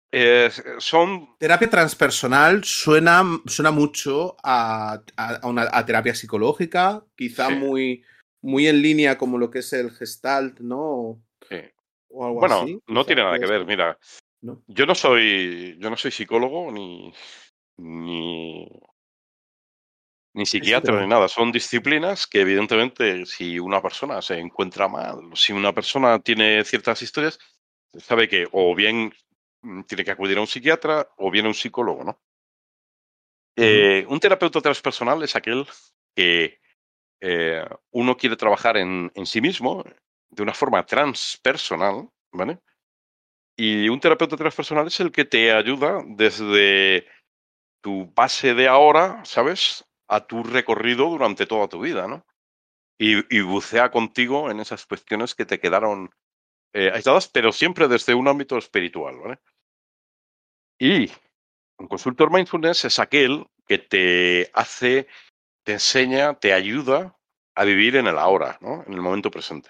Eh, son... Terapia transpersonal suena, suena mucho a, a, una, a terapia psicológica, quizá sí. muy, muy en línea como lo que es el gestalt, ¿no? Sí. O algo bueno, así. no tiene nada que ver, mira. ¿No? Yo no soy, yo no soy psicólogo ni, ni ni psiquiatra ni nada. Son disciplinas que, evidentemente, si una persona se encuentra mal, si una persona tiene ciertas historias, sabe que o bien mm, tiene que acudir a un psiquiatra o bien a un psicólogo, ¿no? Eh, un terapeuta transpersonal es aquel que eh, uno quiere trabajar en, en, sí mismo de una forma transpersonal, ¿vale? Y un terapeuta transpersonal es el que te ayuda desde tu base de ahora, ¿sabes? a tu recorrido durante toda tu vida, ¿no? Y, y bucea contigo en esas cuestiones que te quedaron eh, aisladas, pero siempre desde un ámbito espiritual, ¿vale? Y un consultor mindfulness es aquel que te hace, te enseña, te ayuda a vivir en el ahora, ¿no? En el momento presente.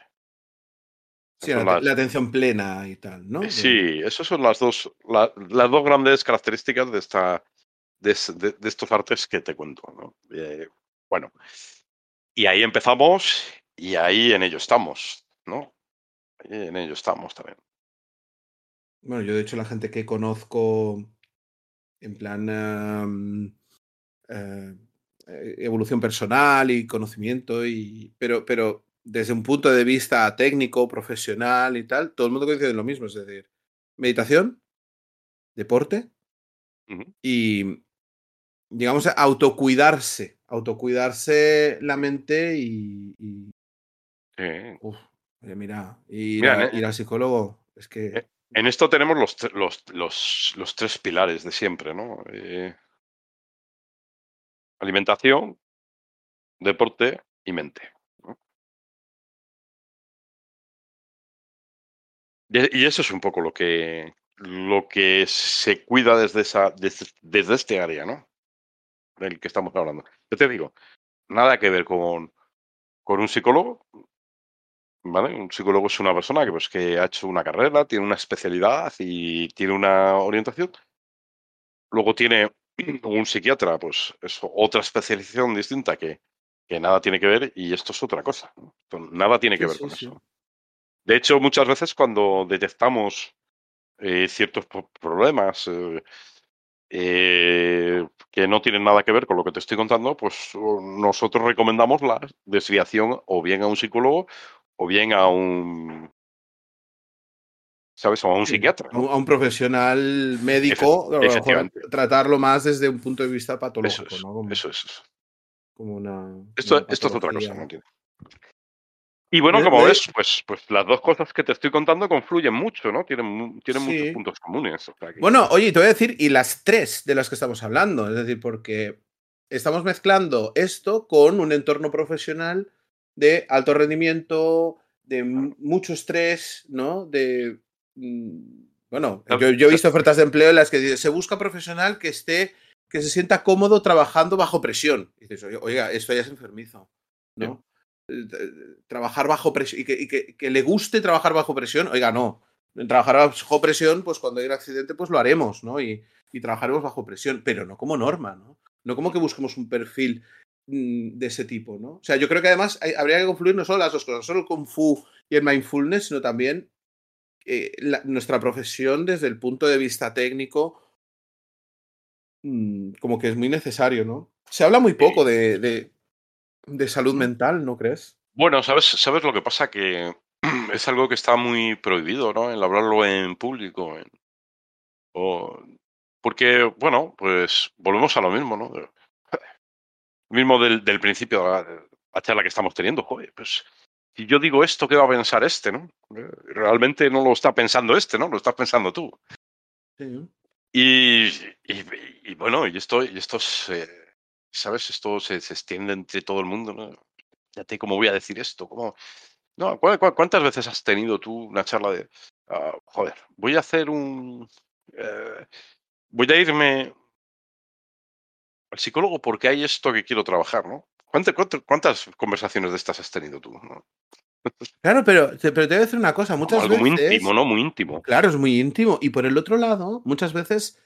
Sí, la, las... la, atención plena y tal, ¿no? Sí, esas son las dos, la, las dos grandes características de esta, de, de, de, estos artes que te cuento. ¿no? Eh, bueno, y ahí empezamos y ahí en ello estamos, ¿no? Ahí en ello estamos también. Bueno, yo de hecho la gente que conozco en plan um, uh, evolución personal y conocimiento, y, pero, pero desde un punto de vista técnico, profesional y tal, todo el mundo coincide en lo mismo, es decir, meditación, deporte uh -huh. y, digamos, autocuidarse, autocuidarse la mente y... y... Sí. Uf, mira, ir, mira, a, ir, al psicólogo, es que... Eh, en esto tenemos los, los, los, los tres pilares de siempre, ¿no? Eh, alimentación, deporte y mente. ¿no? Y eso es un poco lo que, lo que se cuida desde, esa, desde, desde este área, ¿no? Del que estamos hablando. Yo te digo, nada que ver con, con un psicólogo. ¿Vale? Un psicólogo es una persona que, pues, que ha hecho una carrera, tiene una especialidad y tiene una orientación. Luego tiene un psiquiatra, pues es otra especialización distinta que, que nada tiene que ver y esto es otra cosa. ¿no? Nada tiene que sí, ver sí, con sí. eso. De hecho, muchas veces cuando detectamos eh, ciertos problemas, eh, eh, que no tienen nada que ver con lo que te estoy contando, pues nosotros recomendamos la desviación o bien a un psicólogo o bien a un ¿sabes? O a un psiquiatra. ¿no? A un profesional médico, tratarlo más desde un punto de vista patológico. Eso es. ¿no? Como, eso es. Como una, esto, una esto es otra cosa, ¿no entiendes? Y bueno, como ves, pues, pues las dos cosas que te estoy contando confluyen mucho, ¿no? Tienen, tienen sí. muchos puntos comunes. O sea que... Bueno, oye, te voy a decir, y las tres de las que estamos hablando, es decir, porque estamos mezclando esto con un entorno profesional de alto rendimiento, de mucho estrés, ¿no? De. mm, Bueno, yo, yo he visto ofertas de empleo en las que se busca profesional que esté, que se sienta cómodo trabajando bajo presión. Y dices, oiga, esto ya es enfermizo, ¿no? Trabajar bajo presión y, que, y que, que, le guste trabajar bajo presión, oiga, no. trabajar bajo presión, pues cuando hay un accidente, pues lo haremos, ¿no? Y, y trabajaremos bajo presión, pero no como norma, ¿no? No como que busquemos un perfil mm, de ese tipo, ¿no? O sea, yo creo que además hay, habría que confluir no solo las dos cosas, no solo el Kung Fu y el mindfulness, sino también eh, la, nuestra profesión desde el punto de vista técnico, mmm, como que es muy necesario, ¿no? Se habla muy poco de, de, de salud mental, ¿no crees? Bueno, ¿sabes, ¿sabes lo que pasa? Que es algo que está muy prohibido, ¿no? El hablarlo en público. En, o, porque, bueno, pues volvemos a lo mismo, ¿no? Mismo del, del principio de la, la charla que estamos teniendo, joder, pues si yo digo esto, ¿qué va a pensar este, no? Realmente no lo está pensando este, ¿no? Lo estás pensando tú. Sí. Y, y, y, bueno, y esto, y esto se, ¿sabes? Esto se, se, extiende entre todo el mundo, ¿no? Fíjate cómo voy a decir esto, cómo... No, ¿cu cu ¿cuántas veces has tenido tú una charla de, uh, joder, voy a hacer un... Eh, voy a irme al psicólogo porque hay esto que quiero trabajar, ¿no? ¿Cuántas, cuántas conversaciones de estas has tenido tú? ¿no? Claro, pero, pero te voy a decir una cosa. Muchas Algo veces. muy íntimo, ¿no? Muy íntimo. Claro, es muy íntimo. Y por el otro lado, muchas veces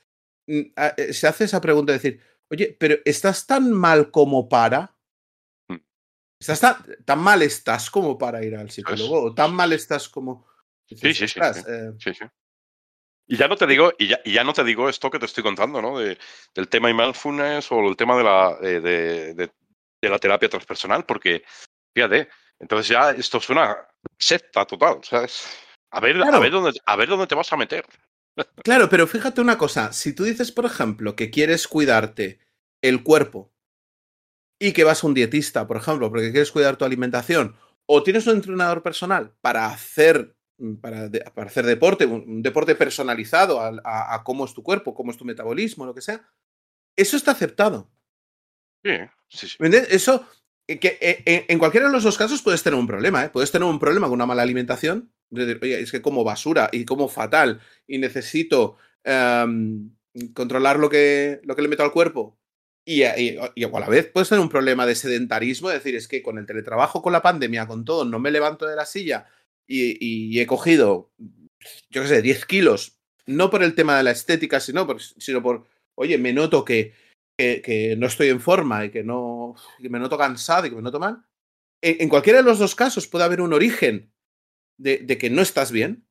mm, eh, se hace esa pregunta de decir, oye, pero ¿estás tan mal como para? Mm. ¿Estás tan, tan mal estás como para ir al psicólogo? ¿O tan mal estás como.? Sí, sí, sí, sí. Eh... sí, sí. Y ya no te digo, y ya, y ya, no te digo esto que te estoy contando, ¿no? De, del tema mindfulness o el tema de la, eh, de, de, de la terapia transpersonal, porque, fíjate, entonces ya esto es una secta total, ¿sabes? A ver, claro. a, ver dónde, a ver dónde te vas a meter. Claro, pero fíjate una cosa, si tú dices, por ejemplo, que quieres cuidarte el cuerpo y que vas a un dietista, por ejemplo, porque quieres cuidar tu alimentación, o tienes un entrenador personal para hacer, para, de, para hacer deporte, un, un deporte personalizado a, a, a, cómo es tu cuerpo, cómo es tu metabolismo, lo que sea, eso está aceptado. Sí, sí, sí. Eso, que eh, en cualquiera de los dos casos puedes tener un problema, ¿eh? Puedes tener un problema con una mala alimentación, oye, es que como basura y como fatal y necesito um, controlar lo que, lo que le meto al cuerpo. Y, y, y, a la vez puedes tener un problema de sedentarismo, es decir, es que con el teletrabajo, con la pandemia, con todo, no me levanto de la silla y, he cogido, yo qué sé, 10 kilos, no por el tema de la estética, sino por, sino por oye, me noto que, que, que, no estoy en forma y que, no, que me noto cansado y que me noto mal. En, en cualquiera de los dos casos puede haber un origen de, de, que no estás bien,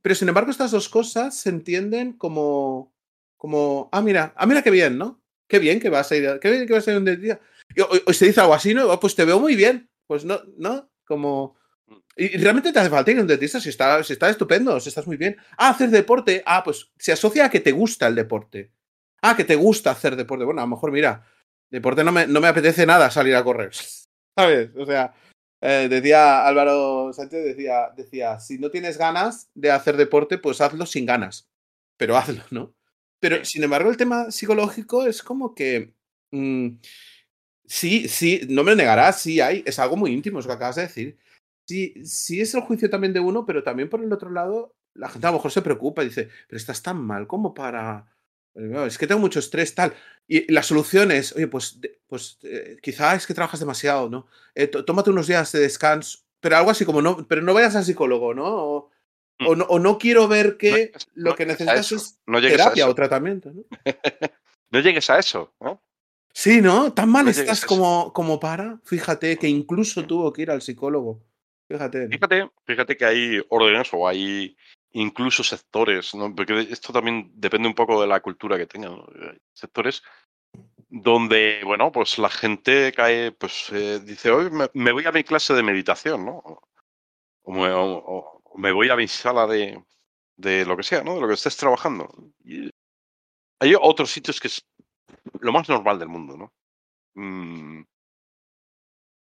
pero sin embargo estas dos cosas se entienden como, como ah, mira, ah, mira qué bien, ¿no? Qué bien que vas a ir, qué bien que vas a ir un día. Y, o, o, se dice algo así, ¿no? Pues te veo muy bien. Pues no, ¿no? Como... Y realmente te hace falta ir a un dentista si está, si está estupendo, si estás muy bien. Ah, hacer deporte. Ah, pues se asocia a que te gusta el deporte. Ah, que te gusta hacer deporte. Bueno, a lo mejor, mira, deporte no me, no me apetece nada salir a correr. ¿Sabes? O sea, eh, decía Álvaro Sánchez, decía, decía, si no tienes ganas de hacer deporte, pues hazlo sin ganas. Pero hazlo, ¿no? Pero, sin embargo, el tema psicológico es como que... Mmm, sí, sí, no me lo negarás, sí hay, es algo muy íntimo, es lo que acabas de decir. Sí, sí es el juicio también de uno, pero también por el otro lado, la gente a lo mejor se preocupa y dice, pero estás tan mal como para es que tengo mucho estrés, tal. Y la solución es, oye, pues, pues eh, quizá es que trabajas demasiado, ¿no? Eh, tómate unos días de descanso, pero algo así como, no, pero no vayas al psicólogo, ¿no? O, mm. o, no, o no, quiero ver que no, lo que necesitas es terapia o tratamiento, ¿no? no llegues a eso, ¿no? Sí, ¿no? Tan mal estás como, como para. Fíjate que incluso tuvo que ir al psicólogo. Fíjate. Fíjate, fíjate que hay órdenes o hay incluso sectores, ¿no? porque esto también depende un poco de la cultura que tengan. ¿no? Sectores donde, bueno, pues la gente cae, pues eh, dice, hoy me, voy a mi clase de meditación, ¿no? O me, voy a mi sala de, de, lo que sea, ¿no? De lo que estés trabajando. Hay otros sitios que es lo más normal del mundo, ¿no? Mm.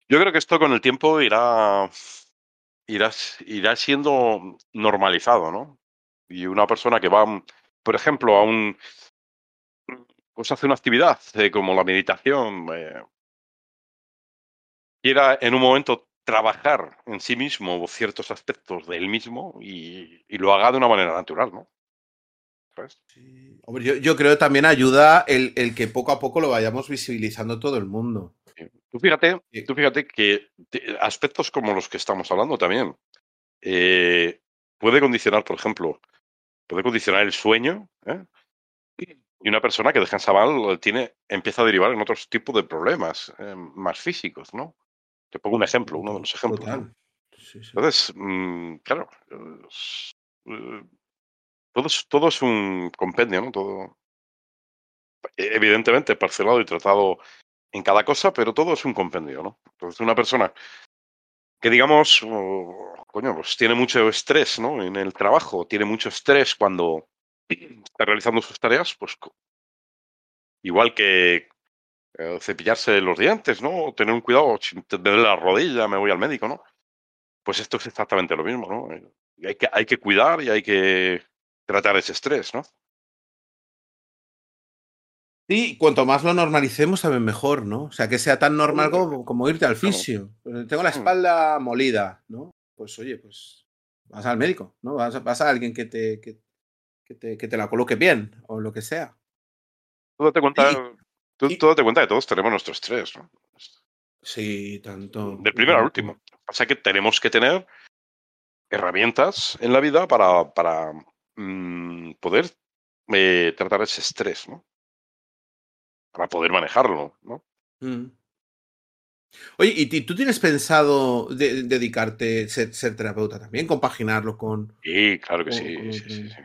Yo creo que esto con el tiempo irá irá, irá siendo normalizado, ¿no? Y una persona que va, por ejemplo, a un. Pues hace una actividad eh, como la meditación, eh, quiera en un momento trabajar en sí mismo ciertos aspectos de él mismo y, lo haga de una manera natural, ¿no? Yo, creo que también ayuda el, que poco a poco lo vayamos visibilizando todo el mundo. Tú fíjate, tú fíjate que aspectos como los que estamos hablando también. Eh, puede condicionar, por ejemplo, puede condicionar el sueño, ¿eh? Y una persona que descansa mal tiene, empieza a derivar en otros tipos de problemas eh, más físicos, ¿no? Te pongo un ejemplo, uno de los ejemplos. ¿no? Sí, sí. Entonces, mm, claro, eh, todo es, todo es un compendio, ¿no? Todo, e- evidentemente, parcelado y tratado en cada cosa, pero todo es un compendio, ¿no? Entonces, una persona que, digamos, coño, pues tiene mucho estrés, ¿no? En el trabajo, tiene mucho estrés cuando está realizando sus tareas, pues igual que eh, cepillarse los dientes, ¿no? O tener un cuidado, duele la rodilla, me voy al médico, ¿no? Pues esto es exactamente lo mismo, ¿no? Eh, Hay que, hay que cuidar y hay que tratar ese estrés, ¿no? Y cuanto más lo normalicemos, también mejor, ¿no? O sea, que sea tan normal como, como irte al fisio. Eh, Tengo la Mm. espalda molida, ¿no? Pues oye, pues vas al médico, ¿no? Vas a, vas a alguien que te, que, que te, que te la coloque bien o lo que sea. Tú date cuenta, Y- tú, y- tú date cuenta que todos tenemos nuestro estrés, ¿no? Sí, tanto. Del primero al último. O sea que tenemos que tener herramientas en la vida para, para mm, poder eh, tratar ese estrés, ¿no? Para poder manejarlo, ¿no? Mm. Oye, ¿y tú tienes pensado de- dedicarte, ser, ser terapeuta también, compaginarlo con... Sí, claro que Con- sí, con sí, sí, otro- sí.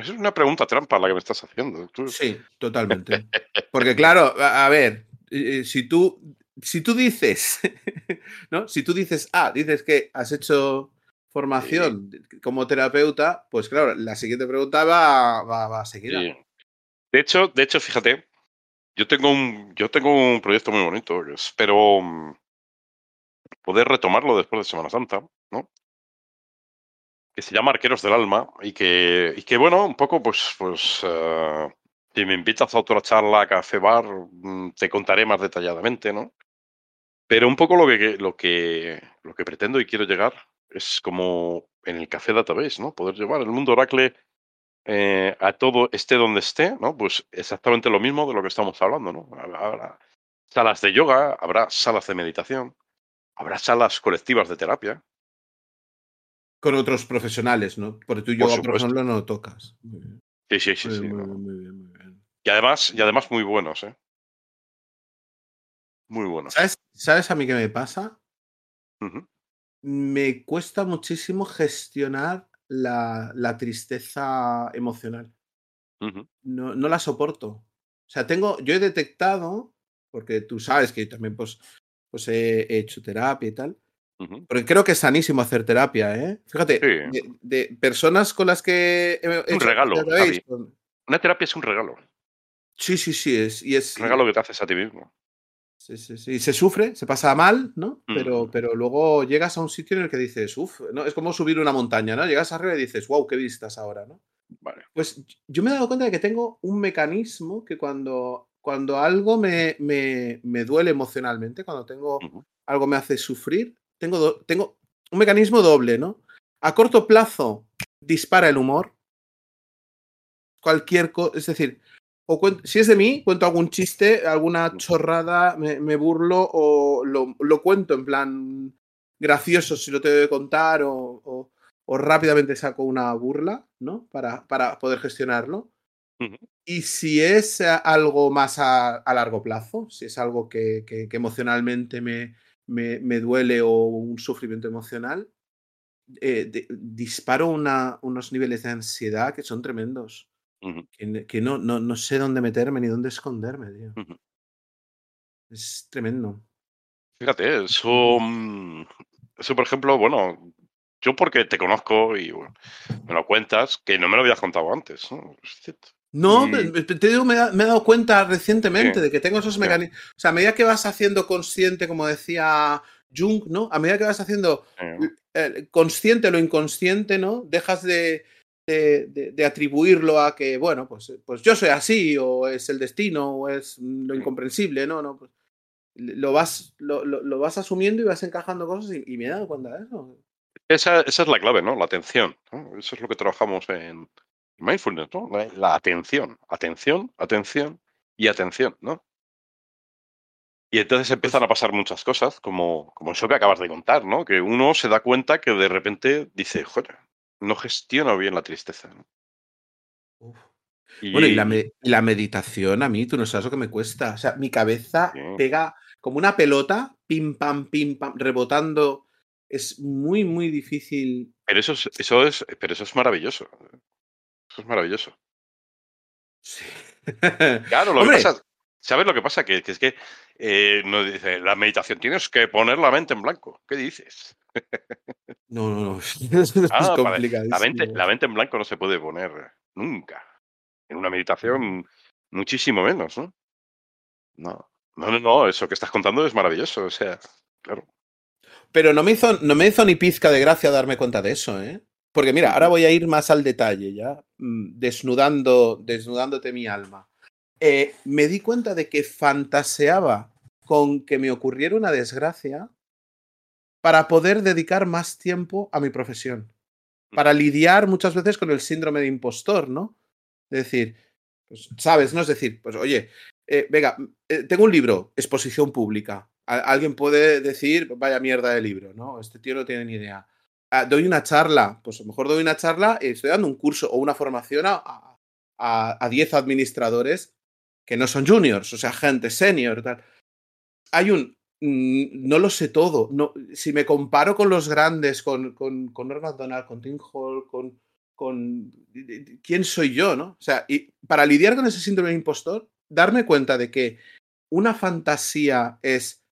Es una pregunta trampa la que me estás haciendo. Tú- Sí, totalmente. Porque claro, a, a ver, eh, eh, si tú, si tú dices, ¿no? Si tú dices, ah, dices que has hecho formación como terapeuta, pues claro, la siguiente pregunta va, va, va seguida. Sí. De hecho, de hecho, fíjate, yo tengo un, yo tengo un proyecto muy bonito espero mm, poder retomarlo después de Semana Santa, ¿no? Que se llama Arqueros del Alma y que, y que bueno, un poco, pues, pues, eh, si me invitas a otra charla a Café Bar, mm, te contaré más detalladamente, ¿no? Pero un poco lo que, lo que, lo que pretendo y quiero llegar es como en el Café Database, ¿no? Poder llevar el mundo Oracle eh, a todo esté donde esté, ¿no? Pues exactamente lo mismo de lo que estamos hablando, ¿no? Habrá salas de yoga, habrá salas de meditación, habrá salas colectivas de terapia. Con otros profesionales, ¿no? Porque tú Por yoga, por ejemplo, no lo tocas. Sí, sí, sí, muy sí. bien, muy ¿no? bien, muy bien, muy bien. Y además, y además muy buenos, ¿eh? Muy buenos. ¿Sabes, ¿Sabes a mí qué me pasa? Me cuesta muchísimo gestionar la, la tristeza emocional. No, no la soporto. O sea, tengo, yo he detectado, porque tú sabes que también pues, pues he, he hecho terapia y tal, porque creo que es sanísimo hacer terapia, ¿eh? Fíjate, Sí. de, de personas con las que he Un regalo, Javi. Una terapia es un regalo. Sí, sí, sí, es, y es, Un regalo que te haces a ti mismo. Sí, sí, sí, se sufre, se pasa mal, ¿no? Pero, Mm. pero luego llegas a un sitio en el que dices, uff, ¿no? Es como subir una montaña, ¿no? Llegas arriba y dices, wow, qué vistas ahora, ¿no? Vale. Pues yo me he dado cuenta de que tengo un mecanismo que cuando, cuando algo me, me, me duele emocionalmente, cuando tengo Ujú. algo me hace sufrir, tengo, do- tengo un mecanismo doble, ¿no? A corto plazo dispara el humor. Cualquier cosa, es decir, o si es de mí, cuento algún chiste, alguna chorrada, me, me burlo o lo, lo cuento en plan gracioso si lo tengo que contar o, o- o rápidamente saco una burla, ¿no? Para, para poder gestionarlo. Y si es algo más a, a largo plazo, si es algo que, que- que emocionalmente me, me, me duele o un sufrimiento emocional, eh, de- disparo una- unos niveles de ansiedad que son tremendos. Que, no, no, no sé dónde meterme ni dónde esconderme, tío. Es tremendo. Fíjate, eso, mm, eso, por ejemplo, bueno, yo porque te conozco y bueno, me lo cuentas, que no me lo habías contado antes. ¿no? No, te digo, me, he dado cuenta recientemente Sí. de que tengo esos Sí. mecanismos. O sea, a medida que vas haciendo consciente, como decía Jung, ¿no? A medida que vas haciendo eh, consciente lo inconsciente, ¿no? Dejas de, de- de- de atribuirlo a que, bueno, pues, pues yo soy así, o es el destino, o es lo incomprensible, ¿no? no pues, lo, vas, lo, lo- lo vas asumiendo y vas encajando cosas y, y me he dado cuenta de eso. Esa, esa es la clave, ¿no? La atención. ¿no? Eso es lo que trabajamos en mindfulness, ¿no? La, la atención, atención, atención y atención, ¿no? Y entonces empiezan a pasar muchas cosas, como, como eso que acabas de contar, ¿no? Que uno se da cuenta que de repente dice, joder, no gestiono bien la tristeza. Bueno, y la, meditación a mí, tú no sabes lo que me cuesta. O sea, mi cabeza pega como una pelota, pim, pam, pim, pam, rebotando. Es muy, muy difícil. Pero eso es, eso es, pero eso es maravilloso. Eso es maravilloso. Sí. Claro, lo que pasa, ¿sabes lo que pasa? Que, es que eh, no dice, la meditación tienes que poner la mente en blanco. ¿Qué dices? No, no, no. es ah, la, mente, la mente en blanco no se puede poner nunca. En una meditación, muchísimo menos, ¿no? No, no, no, eso que estás contando es maravilloso, o sea, claro. Pero no me hizo, no me hizo ni pizca de gracia darme cuenta de eso, ¿eh? Porque mira, ahora voy a ir más al detalle, ya, mm, desnudando, desnudándote mi alma. Eh, me di cuenta de que fantaseaba con que me ocurriera una desgracia para poder dedicar más tiempo a mi profesión. Mm. Para lidiar muchas veces con el síndrome de impostor, ¿no? Es decir, pues, ¿sabes? No es decir, pues oye, eh, venga, eh, tengo un libro, exposición pública. alguien puede decir, vaya mierda de libro, ¿no? Este tío no tiene ni idea. Ah, doy una charla, pues a lo mejor doy una charla y estoy dando un curso o una formación a, a, 10 administradores que no son juniors, o sea, gente senior, tal. Hay un, mm, no lo sé todo. No, si me comparo con los grandes, con, con, con Norman Donald, con Tim Hall, con, con quién soy yo, ¿no? O sea, y para lidiar con ese síndrome de impostor, darme cuenta de que una fantasía es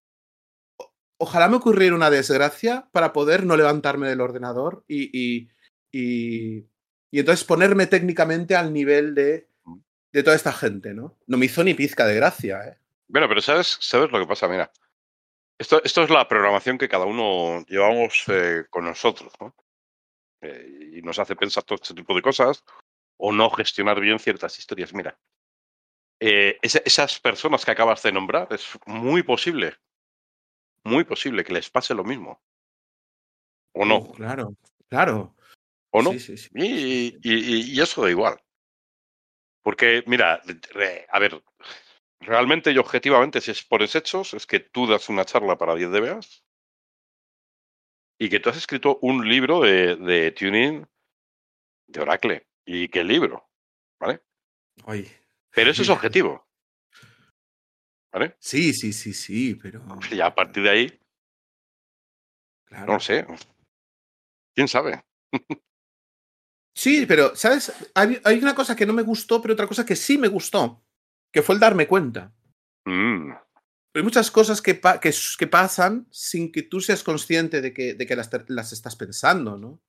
ojalá me ocurriera una desgracia para poder no levantarme del ordenador y, y, y, entonces ponerme técnicamente al nivel de, de, toda esta gente, ¿no? No me hizo ni pizca de gracia, ¿eh? Bueno, pero ¿sabes, sabes lo que pasa? Mira, esto, esto es la programación que cada uno llevamos eh, con nosotros, ¿no? Eh, y nos hace pensar todo este tipo de cosas o no gestionar bien ciertas historias. Mira, eh, esas personas que acabas de nombrar, es muy posible muy posible que les pase lo mismo. ¿O no? claro, claro. ¿O no? Sí, sí, y, y, eso da igual. Porque, mira, a ver, realmente y objetivamente, si es por hechos, es que tú das una charla para 10 DBAs y que tú has escrito un libro de, de tuning de Oracle. ¿Y qué libro? ¿Vale? Pero eso es objetivo. ¿Vale? Sí, sí, sí, sí, pero. Y a partir de ahí. No lo sé. ¿Quién sabe? sí, pero, ¿sabes? Hay, una cosa que no me gustó, pero otra cosa que sí me gustó, que fue el darme cuenta. Mm. Hay muchas cosas que, que, pasan sin que tú seas consciente de que, de que las, las, estás pensando, ¿no?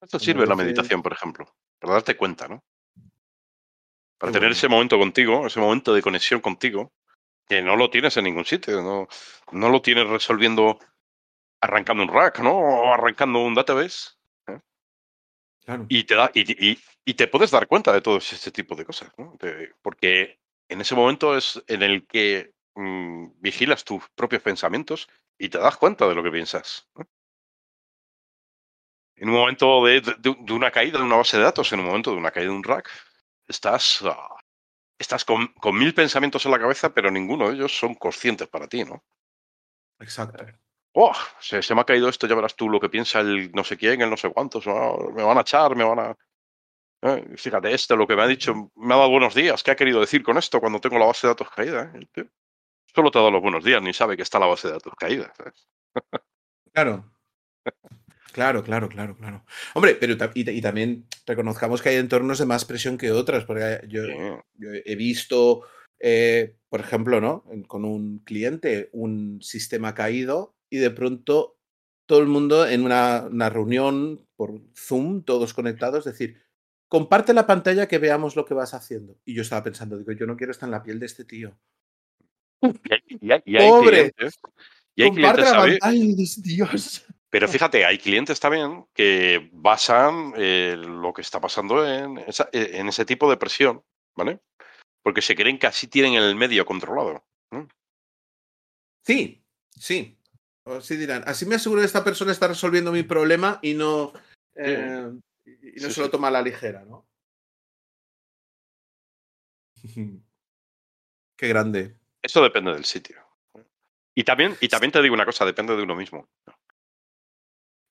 Esto sirve la meditación, por ejemplo, para darte cuenta, ¿no? Para tener ese momento contigo, ese momento de conexión contigo, que no lo tienes en ningún sitio, no, no lo tienes resolviendo arrancando un rack, ¿no? O arrancando un database. ¿eh? Claro. Y te da, y, y, te puedes dar cuenta de todo este tipo de cosas, ¿no? porque en ese momento es en el que mm, vigilas tus propios pensamientos y te das cuenta de lo que piensas. En un momento de, de, una caída de una base de datos, en un momento de una caída de un rack, estás ah, estás con, mil pensamientos en la cabeza, pero ninguno de ellos son conscientes para ti, ¿no? Exacto. Oh, se, me ha caído esto, ya verás tú lo que piensa el no sé quién, el no sé cuántos, me van a echar, me van a... Eh, fíjate, este lo que me ha dicho, me ha dado buenos días, ¿qué ha querido decir con esto cuando tengo la base de datos caída? Eh? Solo te ha dado los buenos días, ni sabe que está la base de datos caída. Claro. Claro, claro, claro, claro. Hombre, pero y, también reconozcamos que hay entornos de más presión que otras, porque yo, he visto, eh, por ejemplo, ¿no? Con un cliente, un sistema caído y de pronto todo el mundo en una, reunión por Zoom, todos conectados, decir, comparte la pantalla que veamos lo que vas haciendo. Y yo estaba pensando, digo, yo no quiero estar en la piel de este tío. Y hay, Pobre. Y hay comparte la pantalla Dios. Pero fíjate, hay clientes también que basan eh, lo que está pasando en, eh, en, ese tipo de presión, ¿vale? Porque se creen que así tienen el medio controlado. Sí, sí. Así dirán. Así me aseguro que esta persona está resolviendo mi problema y no, eh, y no se lo toma a la ligera, ¿no? Qué grande. Eso depende del sitio. Y también, y también te digo una cosa, depende de uno mismo.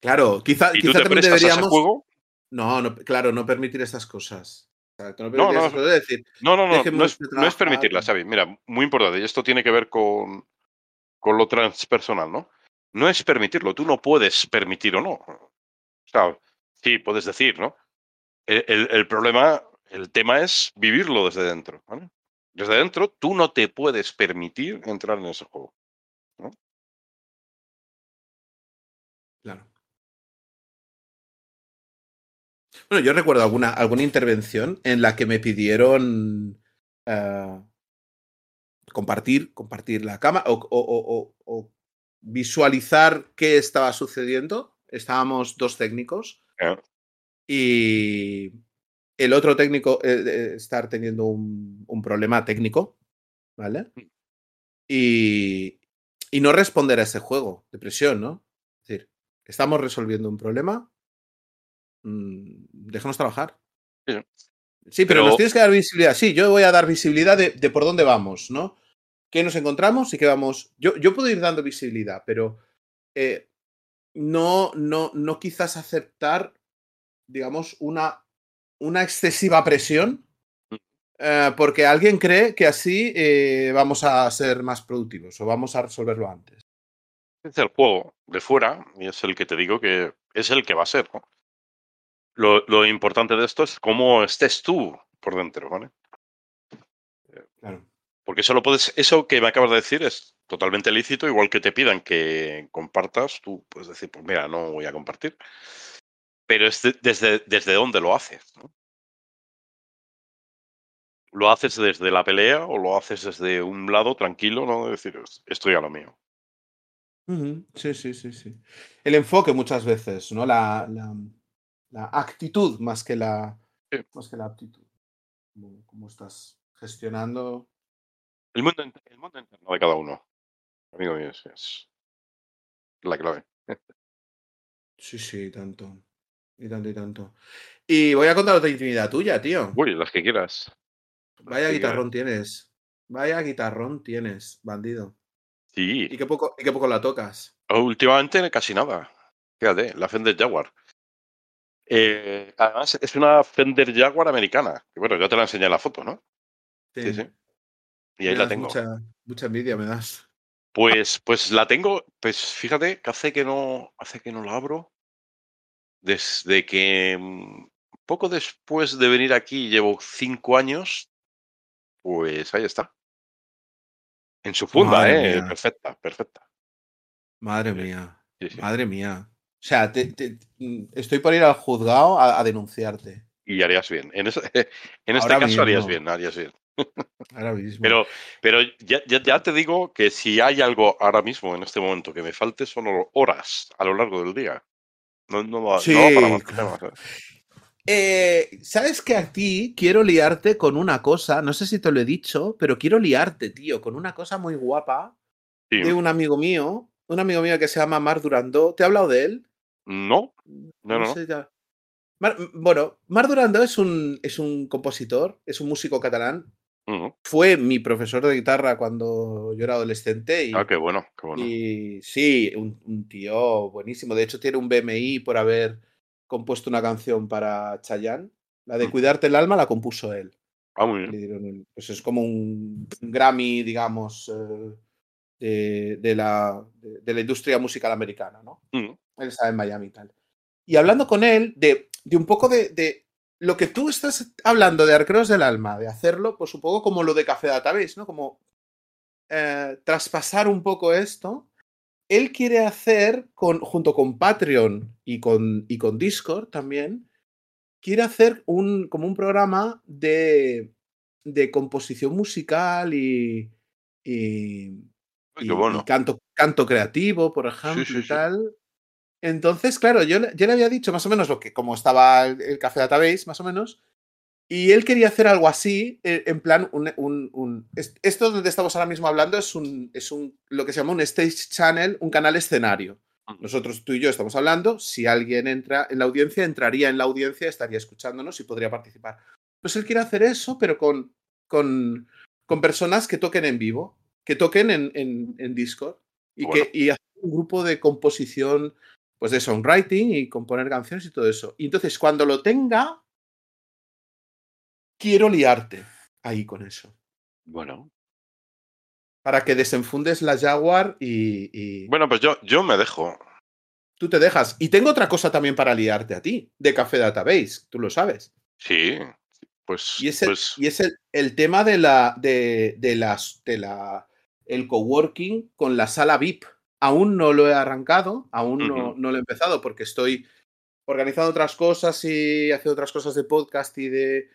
Claro, quizá, quizá también deberíamos. juego, No, no, claro, no permitir estas cosas. O sea, que no No, no, decir, no, no, no, no dejemos es, de no es trabajar. permitirla, Xavi. Mira, muy importante, y esto tiene que ver con, con lo transpersonal, ¿no? No es permitirlo, tú no puedes permitir o no. O sea, sí, puedes decir, ¿no? El, problema, el tema es vivirlo desde dentro, ¿vale? Desde dentro, tú no te puedes permitir entrar en ese juego. Claro. Bueno, yo recuerdo alguna, alguna intervención en la que me pidieron eh, compartir, compartir la cama o visualizar qué estaba sucediendo. Estábamos dos técnicos y el otro técnico eh, estar teniendo un, un problema técnico, ¿vale? Y, y no responder a ese juego de presión, ¿no? Es decir, estamos resolviendo un problema, mm, déjanos trabajar. Sí. Sí, pero, Pero- nos tienes que dar visibilidad. Sí, yo voy a dar visibilidad de, de por dónde vamos, ¿no? ¿Qué nos encontramos y qué vamos? Yo, yo puedo ir dando visibilidad, pero eh, no, no, no quizás aceptar, digamos, una, una excesiva presión, eh, porque alguien cree que así eh, vamos a ser más productivos o vamos a resolverlo antes. Es el juego de fuera y es el que te digo que es el que va a ser, ¿no? Lo, lo importante de esto es cómo estés tú por dentro, ¿vale? Claro. Porque eso lo puedes, eso que me acabas de decir es totalmente lícito, igual que te pidan que compartas, tú puedes decir, pues mira, no voy a compartir. Pero es de- desde, desde dónde lo haces, ¿no? ¿Lo haces desde la pelea o lo haces desde un lado tranquilo, ¿no? De decir, estoy a lo mío. Sí, sí, sí, sí. El enfoque muchas veces, ¿no? La, la, la actitud más que la, Sí. más que la aptitud. Cómo, cómo estás gestionando. El mundo, el mundo interno de cada uno, amigo mío, es, es la clave. Sí, sí, tanto. Y tanto y tanto. Y voy a contar otra intimidad tuya, tío. Uy, las que quieras. Vaya sí, guitarrón tienes. Vaya guitarrón tienes, bandido. Sí, Y qué poco, y qué poco la tocas. últimamente casi nada. Fíjate, la Fender Jaguar. Eh, además, es una Fender Jaguar americana. Que bueno, ya te la enseñé en la foto, ¿no? Sí, sí. Y ahí la tengo. Mucha, mucha envidia me das. Pues, pues la tengo, pues fíjate que hace que no, hace que no la abro. Desde que mm, poco después de venir aquí, llevo cinco años, pues ahí está. En su funda, Madre ¿eh? mía. Perfecta, perfecta. Madre mía. Sí, sí. Madre mía. O sea, te- te- mm, estoy por ir al juzgado a, a denunciarte. Y harías bien. En, en este Ahora caso harías bien, harías bien. Ahora mismo. Pero, pero ya, ya, ya te digo que si hay algo ahora mismo, en este momento, que me falte, son horas a lo largo del día. No, no, Sí, no para más temas, ¿eh? Eh, ¿Sabes que a ti quiero liarte con una cosa? No sé si te lo he dicho, pero quiero liarte, tío, con una cosa muy guapa Sí. de un amigo mío. Un amigo mío que se llama Mar Durandó. ¿Te he hablado de él? No, no, no. no. sé ya. Mar- bueno, Mar Durandó es un, es un compositor, es un músico catalán. Fue mi profesor de guitarra cuando yo era adolescente y, Ah, qué bueno, qué bueno. y sí, un, un tío buenísimo. De hecho, tiene un BMI por haber compuesto una canción para Chayanne. La de. Cuidarte el alma la compuso él. Ah, muy Le bien. dieron pues es como un, un Grammy, digamos, eh, de, de la, de, de la industria musical americana, ¿no? Él estaba en Miami y tal. Y hablando con él de, un poco de lo que tú estás hablando de Arqueros del Alma, de hacerlo, pues un poco como lo de Café Database, ¿no? Como eh, traspasar un poco esto. Él quiere hacer, con, junto con Patreon y con, y con Discord también, quiere hacer un, como un programa de, de composición musical y, y, bueno. y canto, canto creativo, por ejemplo, sí, y sí. Entonces, claro, yo, le- yo le había dicho más o menos lo que, como estaba el, el Café Database, más o menos, y él quería hacer algo así, eh, en plan, un, un- un- es- esto donde estamos ahora mismo hablando es un, es un, lo que se llama un stage channel, un canal escenario. Ujú. Nosotros, tú y yo, estamos hablando, si alguien entra en la audiencia, entraría en la audiencia, estaría escuchándonos y podría participar. Pues él quiere hacer eso, pero con, con, con personas que toquen en vivo, que toquen en, en- en Discord y, Bueno. que, y hacer un grupo de composición pues de songwriting y componer canciones y todo eso. Y entonces cuando lo tenga, quiero liarte ahí con eso. Bueno. Para que desenfundes la Jaguar y. y... Bueno, pues yo, yo me dejo. Tú te dejas. Y tengo otra cosa también para liarte a ti, de Café Database, tú lo sabes. Sí, pues. Y es el, pues, y es el, el tema de la. de, de las. de la. el coworking con la sala VIP. Aún no lo he arrancado, aún no, lo he empezado, porque estoy organizando otras cosas y haciendo otras cosas de podcast y de,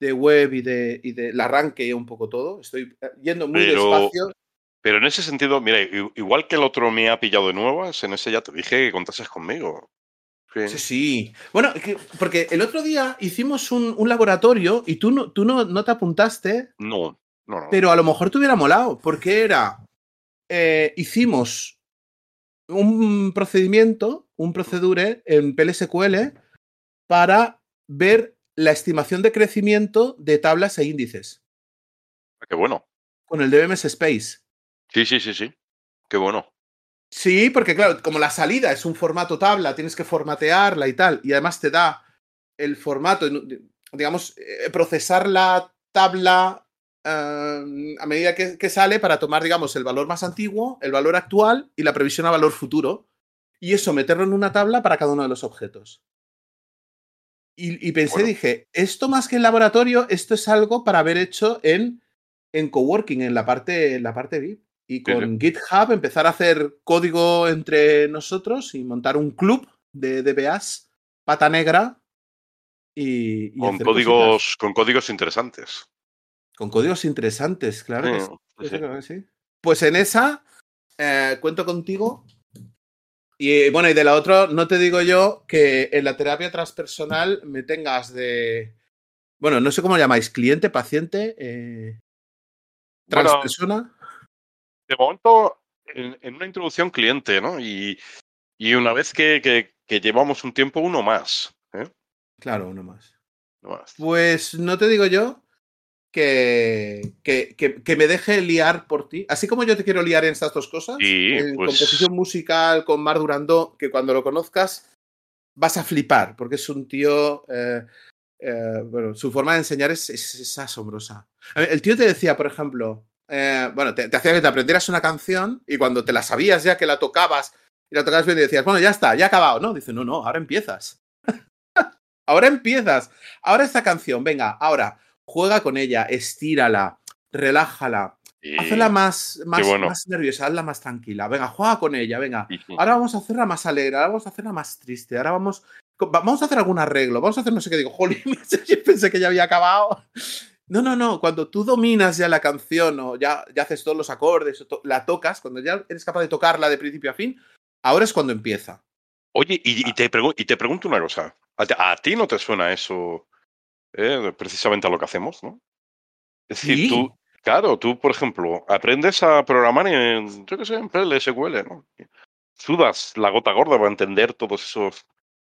de web y de, y de arranque un poco todo. Estoy eh, yendo muy Pero- despacio. Pero en ese sentido, mira, igual que el otro me ha pillado de nuevas, en ese ya te dije que contases conmigo. Sí. Sí, sí. Bueno, que- porque el otro día hicimos un, un laboratorio y tú, no, tú no, no te apuntaste, No, no, no. pero a lo mejor te hubiera molado, porque era, eh, hicimos un procedimiento, un procedure en PLSQL para ver la estimación de crecimiento de tablas e índices Qué bueno. con el DBMS Space. Sí, sí, sí, sí. Qué bueno. Sí, porque claro, como la salida es un formato tabla, tienes que formatearla y tal, y además te da el formato, digamos, eh, procesar la tabla a medida que, que sale para tomar, digamos, el valor más antiguo, el valor actual y la previsión a valor futuro, y eso meterlo en una tabla para cada uno de los objetos. Y, y pensé, Bueno. dije, esto más que en laboratorio, esto es algo para haber hecho en, en coworking, en la parte, en la parte VIP. Y Sí, con GitHub empezar a hacer código entre nosotros y montar un club de DBAs, pata negra. Y, y Con códigos, cositas. con códigos interesantes. Con códigos interesantes, claro. que Sí, que. Pues en esa eh, cuento contigo. Y bueno, y de la otra, no te digo yo que en la terapia transpersonal me tengas de. Bueno, no sé cómo lo llamáis, cliente, paciente, eh, Bueno, transpersona. de momento, en, en una introducción cliente, ¿no? Y, y una vez que, que- que llevamos un tiempo, uno más. ¿eh? Claro, uno más. Uno más. Pues no te digo yo que, que, que- que me deje liar por ti. Así como yo te quiero liar en estas dos cosas, Sí, en pues- composición musical con Mar Durandó, que cuando lo conozcas vas a flipar, porque es un tío. eh, eh, bueno, su forma de enseñar es, es- es asombrosa. Ver, El tío te decía, por ejemplo, eh, bueno, te, te hacía que te aprendieras una canción y cuando te la sabías ya que la tocabas y la tocabas bien y decías, bueno, ya está, ya ha acabado, ¿no? Dice, no, no, ahora empiezas. ahora empiezas. Ahora esta canción, venga, ahora juega con ella, estírala, relájala, Y- hazla más, más, bueno. más nerviosa, hazla más tranquila. Venga, juega con ella, venga. Ahora vamos a hacerla más alegre, ahora vamos a hacerla más triste, ahora vamos, va- vamos a hacer algún arreglo, vamos a hacer no sé qué. Digo, jolín, yo pensé que ya había acabado. No, no, no, cuando tú dominas ya la canción o ya, ya haces todos los acordes, o to- la tocas, cuando ya eres capaz de tocarla de principio a fin, ahora es cuando empieza. Oye, y, y te pregu- y te pregunto una cosa. ¿A, ti- a ti no te suena eso eh, precisamente a lo que hacemos, no? Es decir, Sí. tú, claro, tú, por ejemplo, aprendes a programar en, yo qué sé, en PLSQL, ¿no? Sudas la gota gorda para entender todos esos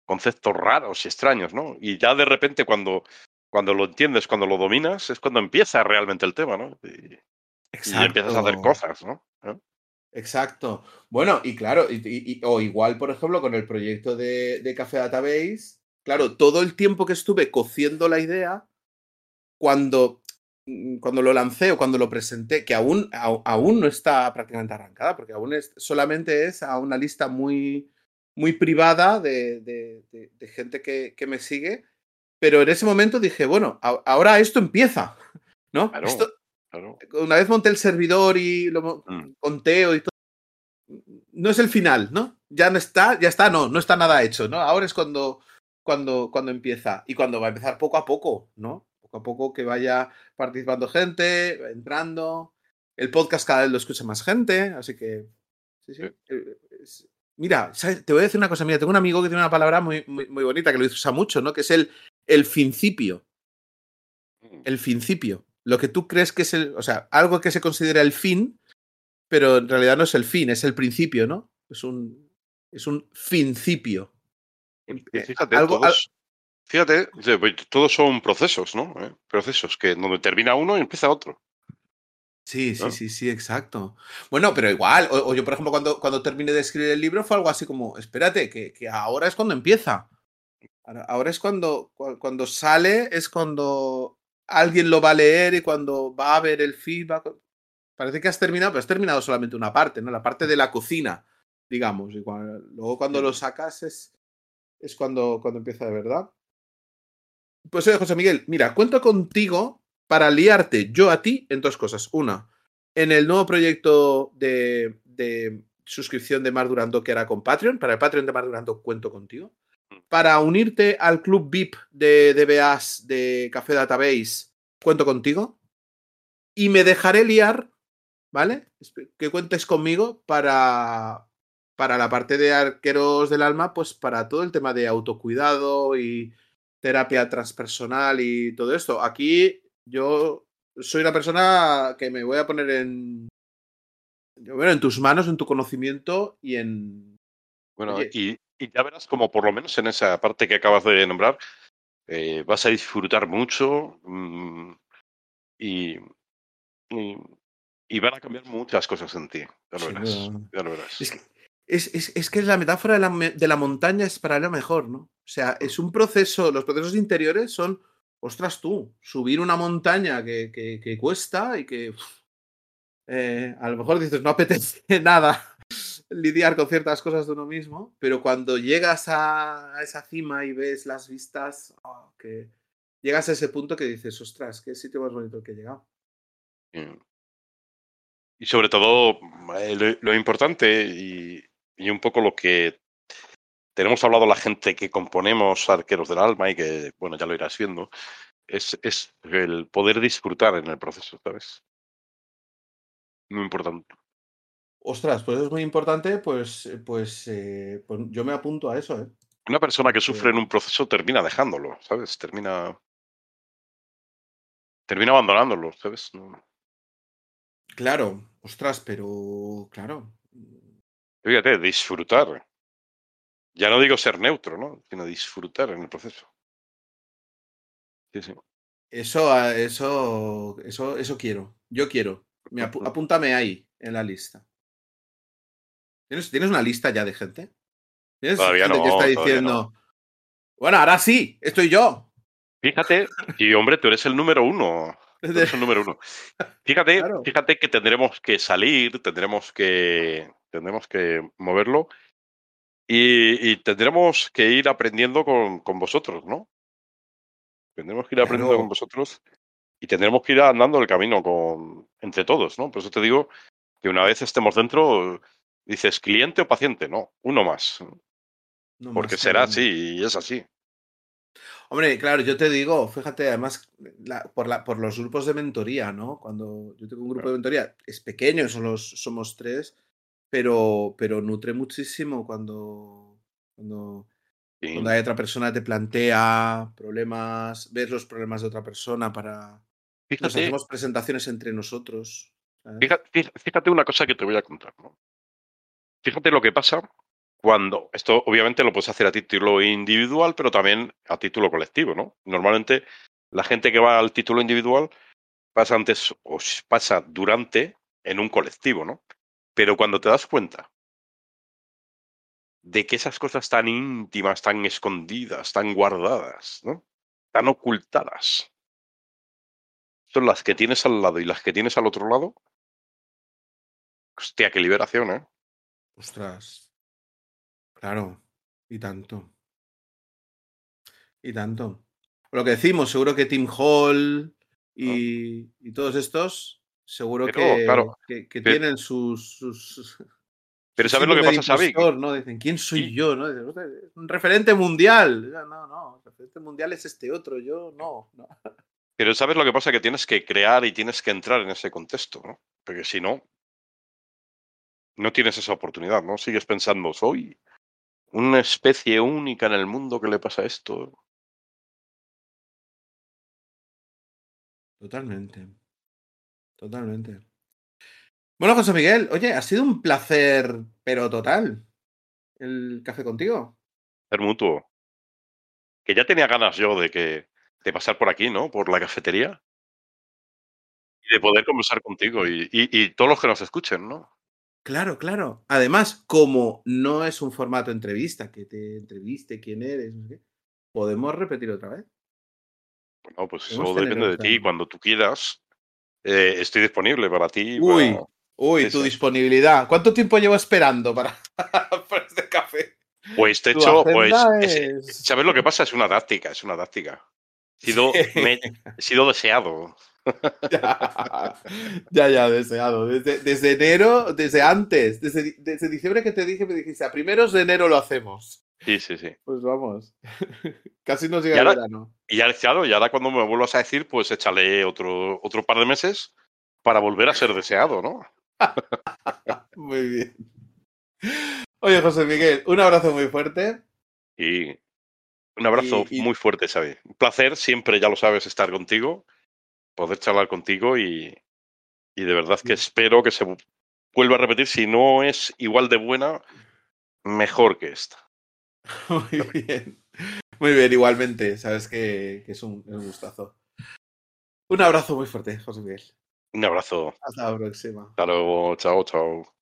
conceptos raros y extraños, ¿no? Y ya de repente cuando, cuando lo entiendes, cuando lo dominas, es cuando empieza realmente el tema, ¿no? Y, y empiezas a hacer cosas, ¿no? ¿Eh? Exacto. Bueno, y claro, y- y- y- o igual, por ejemplo, con el proyecto de, de Café Database, claro, todo el tiempo que estuve cociendo la idea, cuando, mm, cuando lo lancé o cuando lo presenté, que aún, aún no está prácticamente arrancada, porque aún es, solamente es a una lista muy, muy privada de, de- de- de gente que, que me sigue, pero en ese momento dije, bueno, a- ahora esto empieza, ¿no? Claro. Esto, Claro. una vez monté el servidor y lo Mm. conteo y todo, no es el final, ¿no? Ya no está, ya está, no, no está nada hecho, ¿no? Ahora es cuando, cuando, cuando empieza y cuando va a empezar poco a poco, ¿no? Poco a poco que vaya participando gente, entrando. El podcast cada vez lo escucha más gente, así que. Sí, sí. Eh, Mira, ¿sabes? te voy a decir una cosa. Mira, tengo un amigo que tiene una palabra muy, muy, muy bonita que lo usa mucho, ¿no? Que es el, el principio. Mm. El principio. Lo que tú crees que es el. O sea, algo que se considera el fin, pero en realidad no es el fin, es el principio, ¿no? Es un. Es un principio. Y Eh, fíjate, algo- al- todos, fíjate, pues, todos son procesos, ¿no? ¿Eh? Procesos que donde termina uno y empieza otro. Sí, sí, sí, sí, exacto. Bueno, pero igual, o, yo, por ejemplo, cuando, cuando terminé de escribir el libro fue algo así como, espérate, que, que ahora es cuando empieza. Ahora, es cuando, cuando sale, es cuando alguien lo va a leer y cuando va a ver el feedback. Parece que has terminado, pero has terminado solamente una parte, ¿no? La parte de la cocina, digamos. Y luego cuando lo sacas es, es cuando, cuando empieza de verdad. Pues oye, José Miguel, mira, cuento contigo para liarte yo a ti en dos cosas. Una, en el nuevo proyecto de, de suscripción de Mar Durando que era con Patreon. Para el Patreon de Mar Durando cuento contigo para unirte al club VIP de DBAs de Café Database, cuento contigo. Y me dejaré liar, ¿vale? Que cuentes conmigo para, para la parte de arqueros del alma, pues para todo el tema de autocuidado y terapia transpersonal y todo esto. Aquí yo soy una persona que me voy a poner en, bueno, en tus manos, en tu conocimiento y en... Bueno, y, y ya verás como por lo menos en esa parte que acabas de nombrar, eh, vas a disfrutar mucho mm, y, y, van a cambiar muchas cosas en ti. Ya lo verás. Es, que, es, es, que la metáfora de la, de la, montaña es para lo mejor, ¿no? O sea, es un proceso, los procesos interiores son, ostras tú, subir una montaña que, que, cuesta y que eh, a lo mejor dices, no apetece nada lidiar con ciertas cosas de uno mismo, pero cuando llegas a, esa cima y ves las vistas, que llegas a ese punto que dices, ostras, qué sitio más bonito que he llegado. Y sobre todo, eh, lo, importante y, un poco lo que tenemos hablado la gente que componemos Arqueros del Alma y que, bueno, ya lo irás viendo, es, es el poder disfrutar en el proceso, ¿sabes? Muy importante. Ostras, pues es muy importante, pues, eh, pues, eh, pues yo me apunto a eso, ¿eh? Una persona que sufre en un proceso termina dejándolo, ¿sabes? Termina. Termina abandonándolo, ¿sabes? Claro, ostras, pero claro. Fíjate, disfrutar. Ya no digo ser neutro, ¿no? Sino disfrutar en el proceso. Sí, sí. Eso, ah, eso, eso, eso quiero. Yo quiero. Me apúntame ahí en la lista. ¿Tienes, una lista ya de gente? ¿Tienes todavía gente que está diciendo, bueno, ahora sí, estoy yo. Fíjate, y hombre, tú eres el número uno. eres el número uno. Fíjate, fíjate que tendremos que salir, tendremos que, tendremos que moverlo y, tendremos que ir aprendiendo con, con, vosotros, ¿no? Tendremos que ir aprendiendo con vosotros y tendremos que ir andando el camino con, entre todos, ¿no? Por eso te digo que una vez estemos dentro, Dices, ¿cliente o paciente? No, uno más. Porque será así y es así. Hombre, claro, yo te digo, fíjate, además, por, la, por los grupos de mentoría, ¿no? Cuando yo tengo un grupo de mentoría, es pequeño, somos, somos tres, pero, pero nutre muchísimo cuando, cuando, hay otra persona te plantea problemas, ves los problemas de otra persona para... Fíjate, nos hacemos presentaciones entre nosotros. Fíjate, fíjate, una cosa que te voy a contar, ¿no? Fíjate lo que pasa cuando, esto obviamente lo puedes hacer a título individual, pero también a título colectivo, ¿no? Normalmente la gente que va al título individual pasa antes o pasa durante en un colectivo, ¿no? Pero cuando te das cuenta de que esas cosas tan íntimas, tan escondidas, tan guardadas, ¿no? Tan ocultadas, son las que tienes al lado y las que tienes al otro lado. Hostia, qué liberación, ¿eh? Ostras. Claro. Y tanto. Y tanto. Lo que decimos, seguro que Tim Hall y, y todos estos, seguro que, que, tienen sus, Pero ¿sabes lo que pasa, Xavi? ¿no? Dicen, ¿quién soy yo? ¿no? un referente mundial. No, no, el referente mundial es este otro, yo no, no. Pero ¿sabes lo que pasa? Que tienes que crear y tienes que entrar en ese contexto, ¿no? Porque si no, no tienes esa oportunidad, ¿no? Sigues pensando, soy una especie única en el mundo que le pasa esto. Totalmente. Totalmente. Bueno, José Miguel, oye, ha sido un placer, pero total, el café contigo. Ser mutuo. Que ya tenía ganas yo de que de pasar por aquí, ¿no? Por la cafetería. de poder conversar contigo y, y, y todos los que nos escuchen, ¿no? Claro, claro. Además, como no es un formato entrevista, que te entreviste quién eres, no sé podemos repetir otra vez. Bueno, pues eso depende de ti. Cuando tú quieras, eh, estoy disponible para ti. Uy, para- uy, eso. tu disponibilidad. ¿Cuánto tiempo llevo esperando para, para este café? Pues te hecho, pues, es- ¿sabes lo que pasa? Es una táctica, es una táctica. He sido, me- he sido deseado. ya, ya, ya, deseado. Desde, desde enero, desde antes, desde, desde diciembre que te dije, me dijiste, a primeros de enero lo hacemos. Sí, sí, sí. Pues vamos. Casi nos Y llega el ahora- verano. Y ya, claro, y ahora cuando me vuelvas a decir, pues échale otro, otro par de meses para volver a ser deseado, ¿no? Muy bien. Oye, José Miguel, un abrazo muy fuerte. Y un abrazo Y- y- muy fuerte, Xavi. Un placer, siempre, ya lo sabes, estar contigo, poder charlar contigo y, y de verdad que Mm. espero que se vu- vuelva a repetir. Si no es igual de buena, mejor que esta. Muy bien. Muy bien, igualmente. Sabes que, que es, un, es un gustazo. Un abrazo muy fuerte, José Miguel. Un abrazo. Hasta la próxima. Hasta luego. Chao, chao.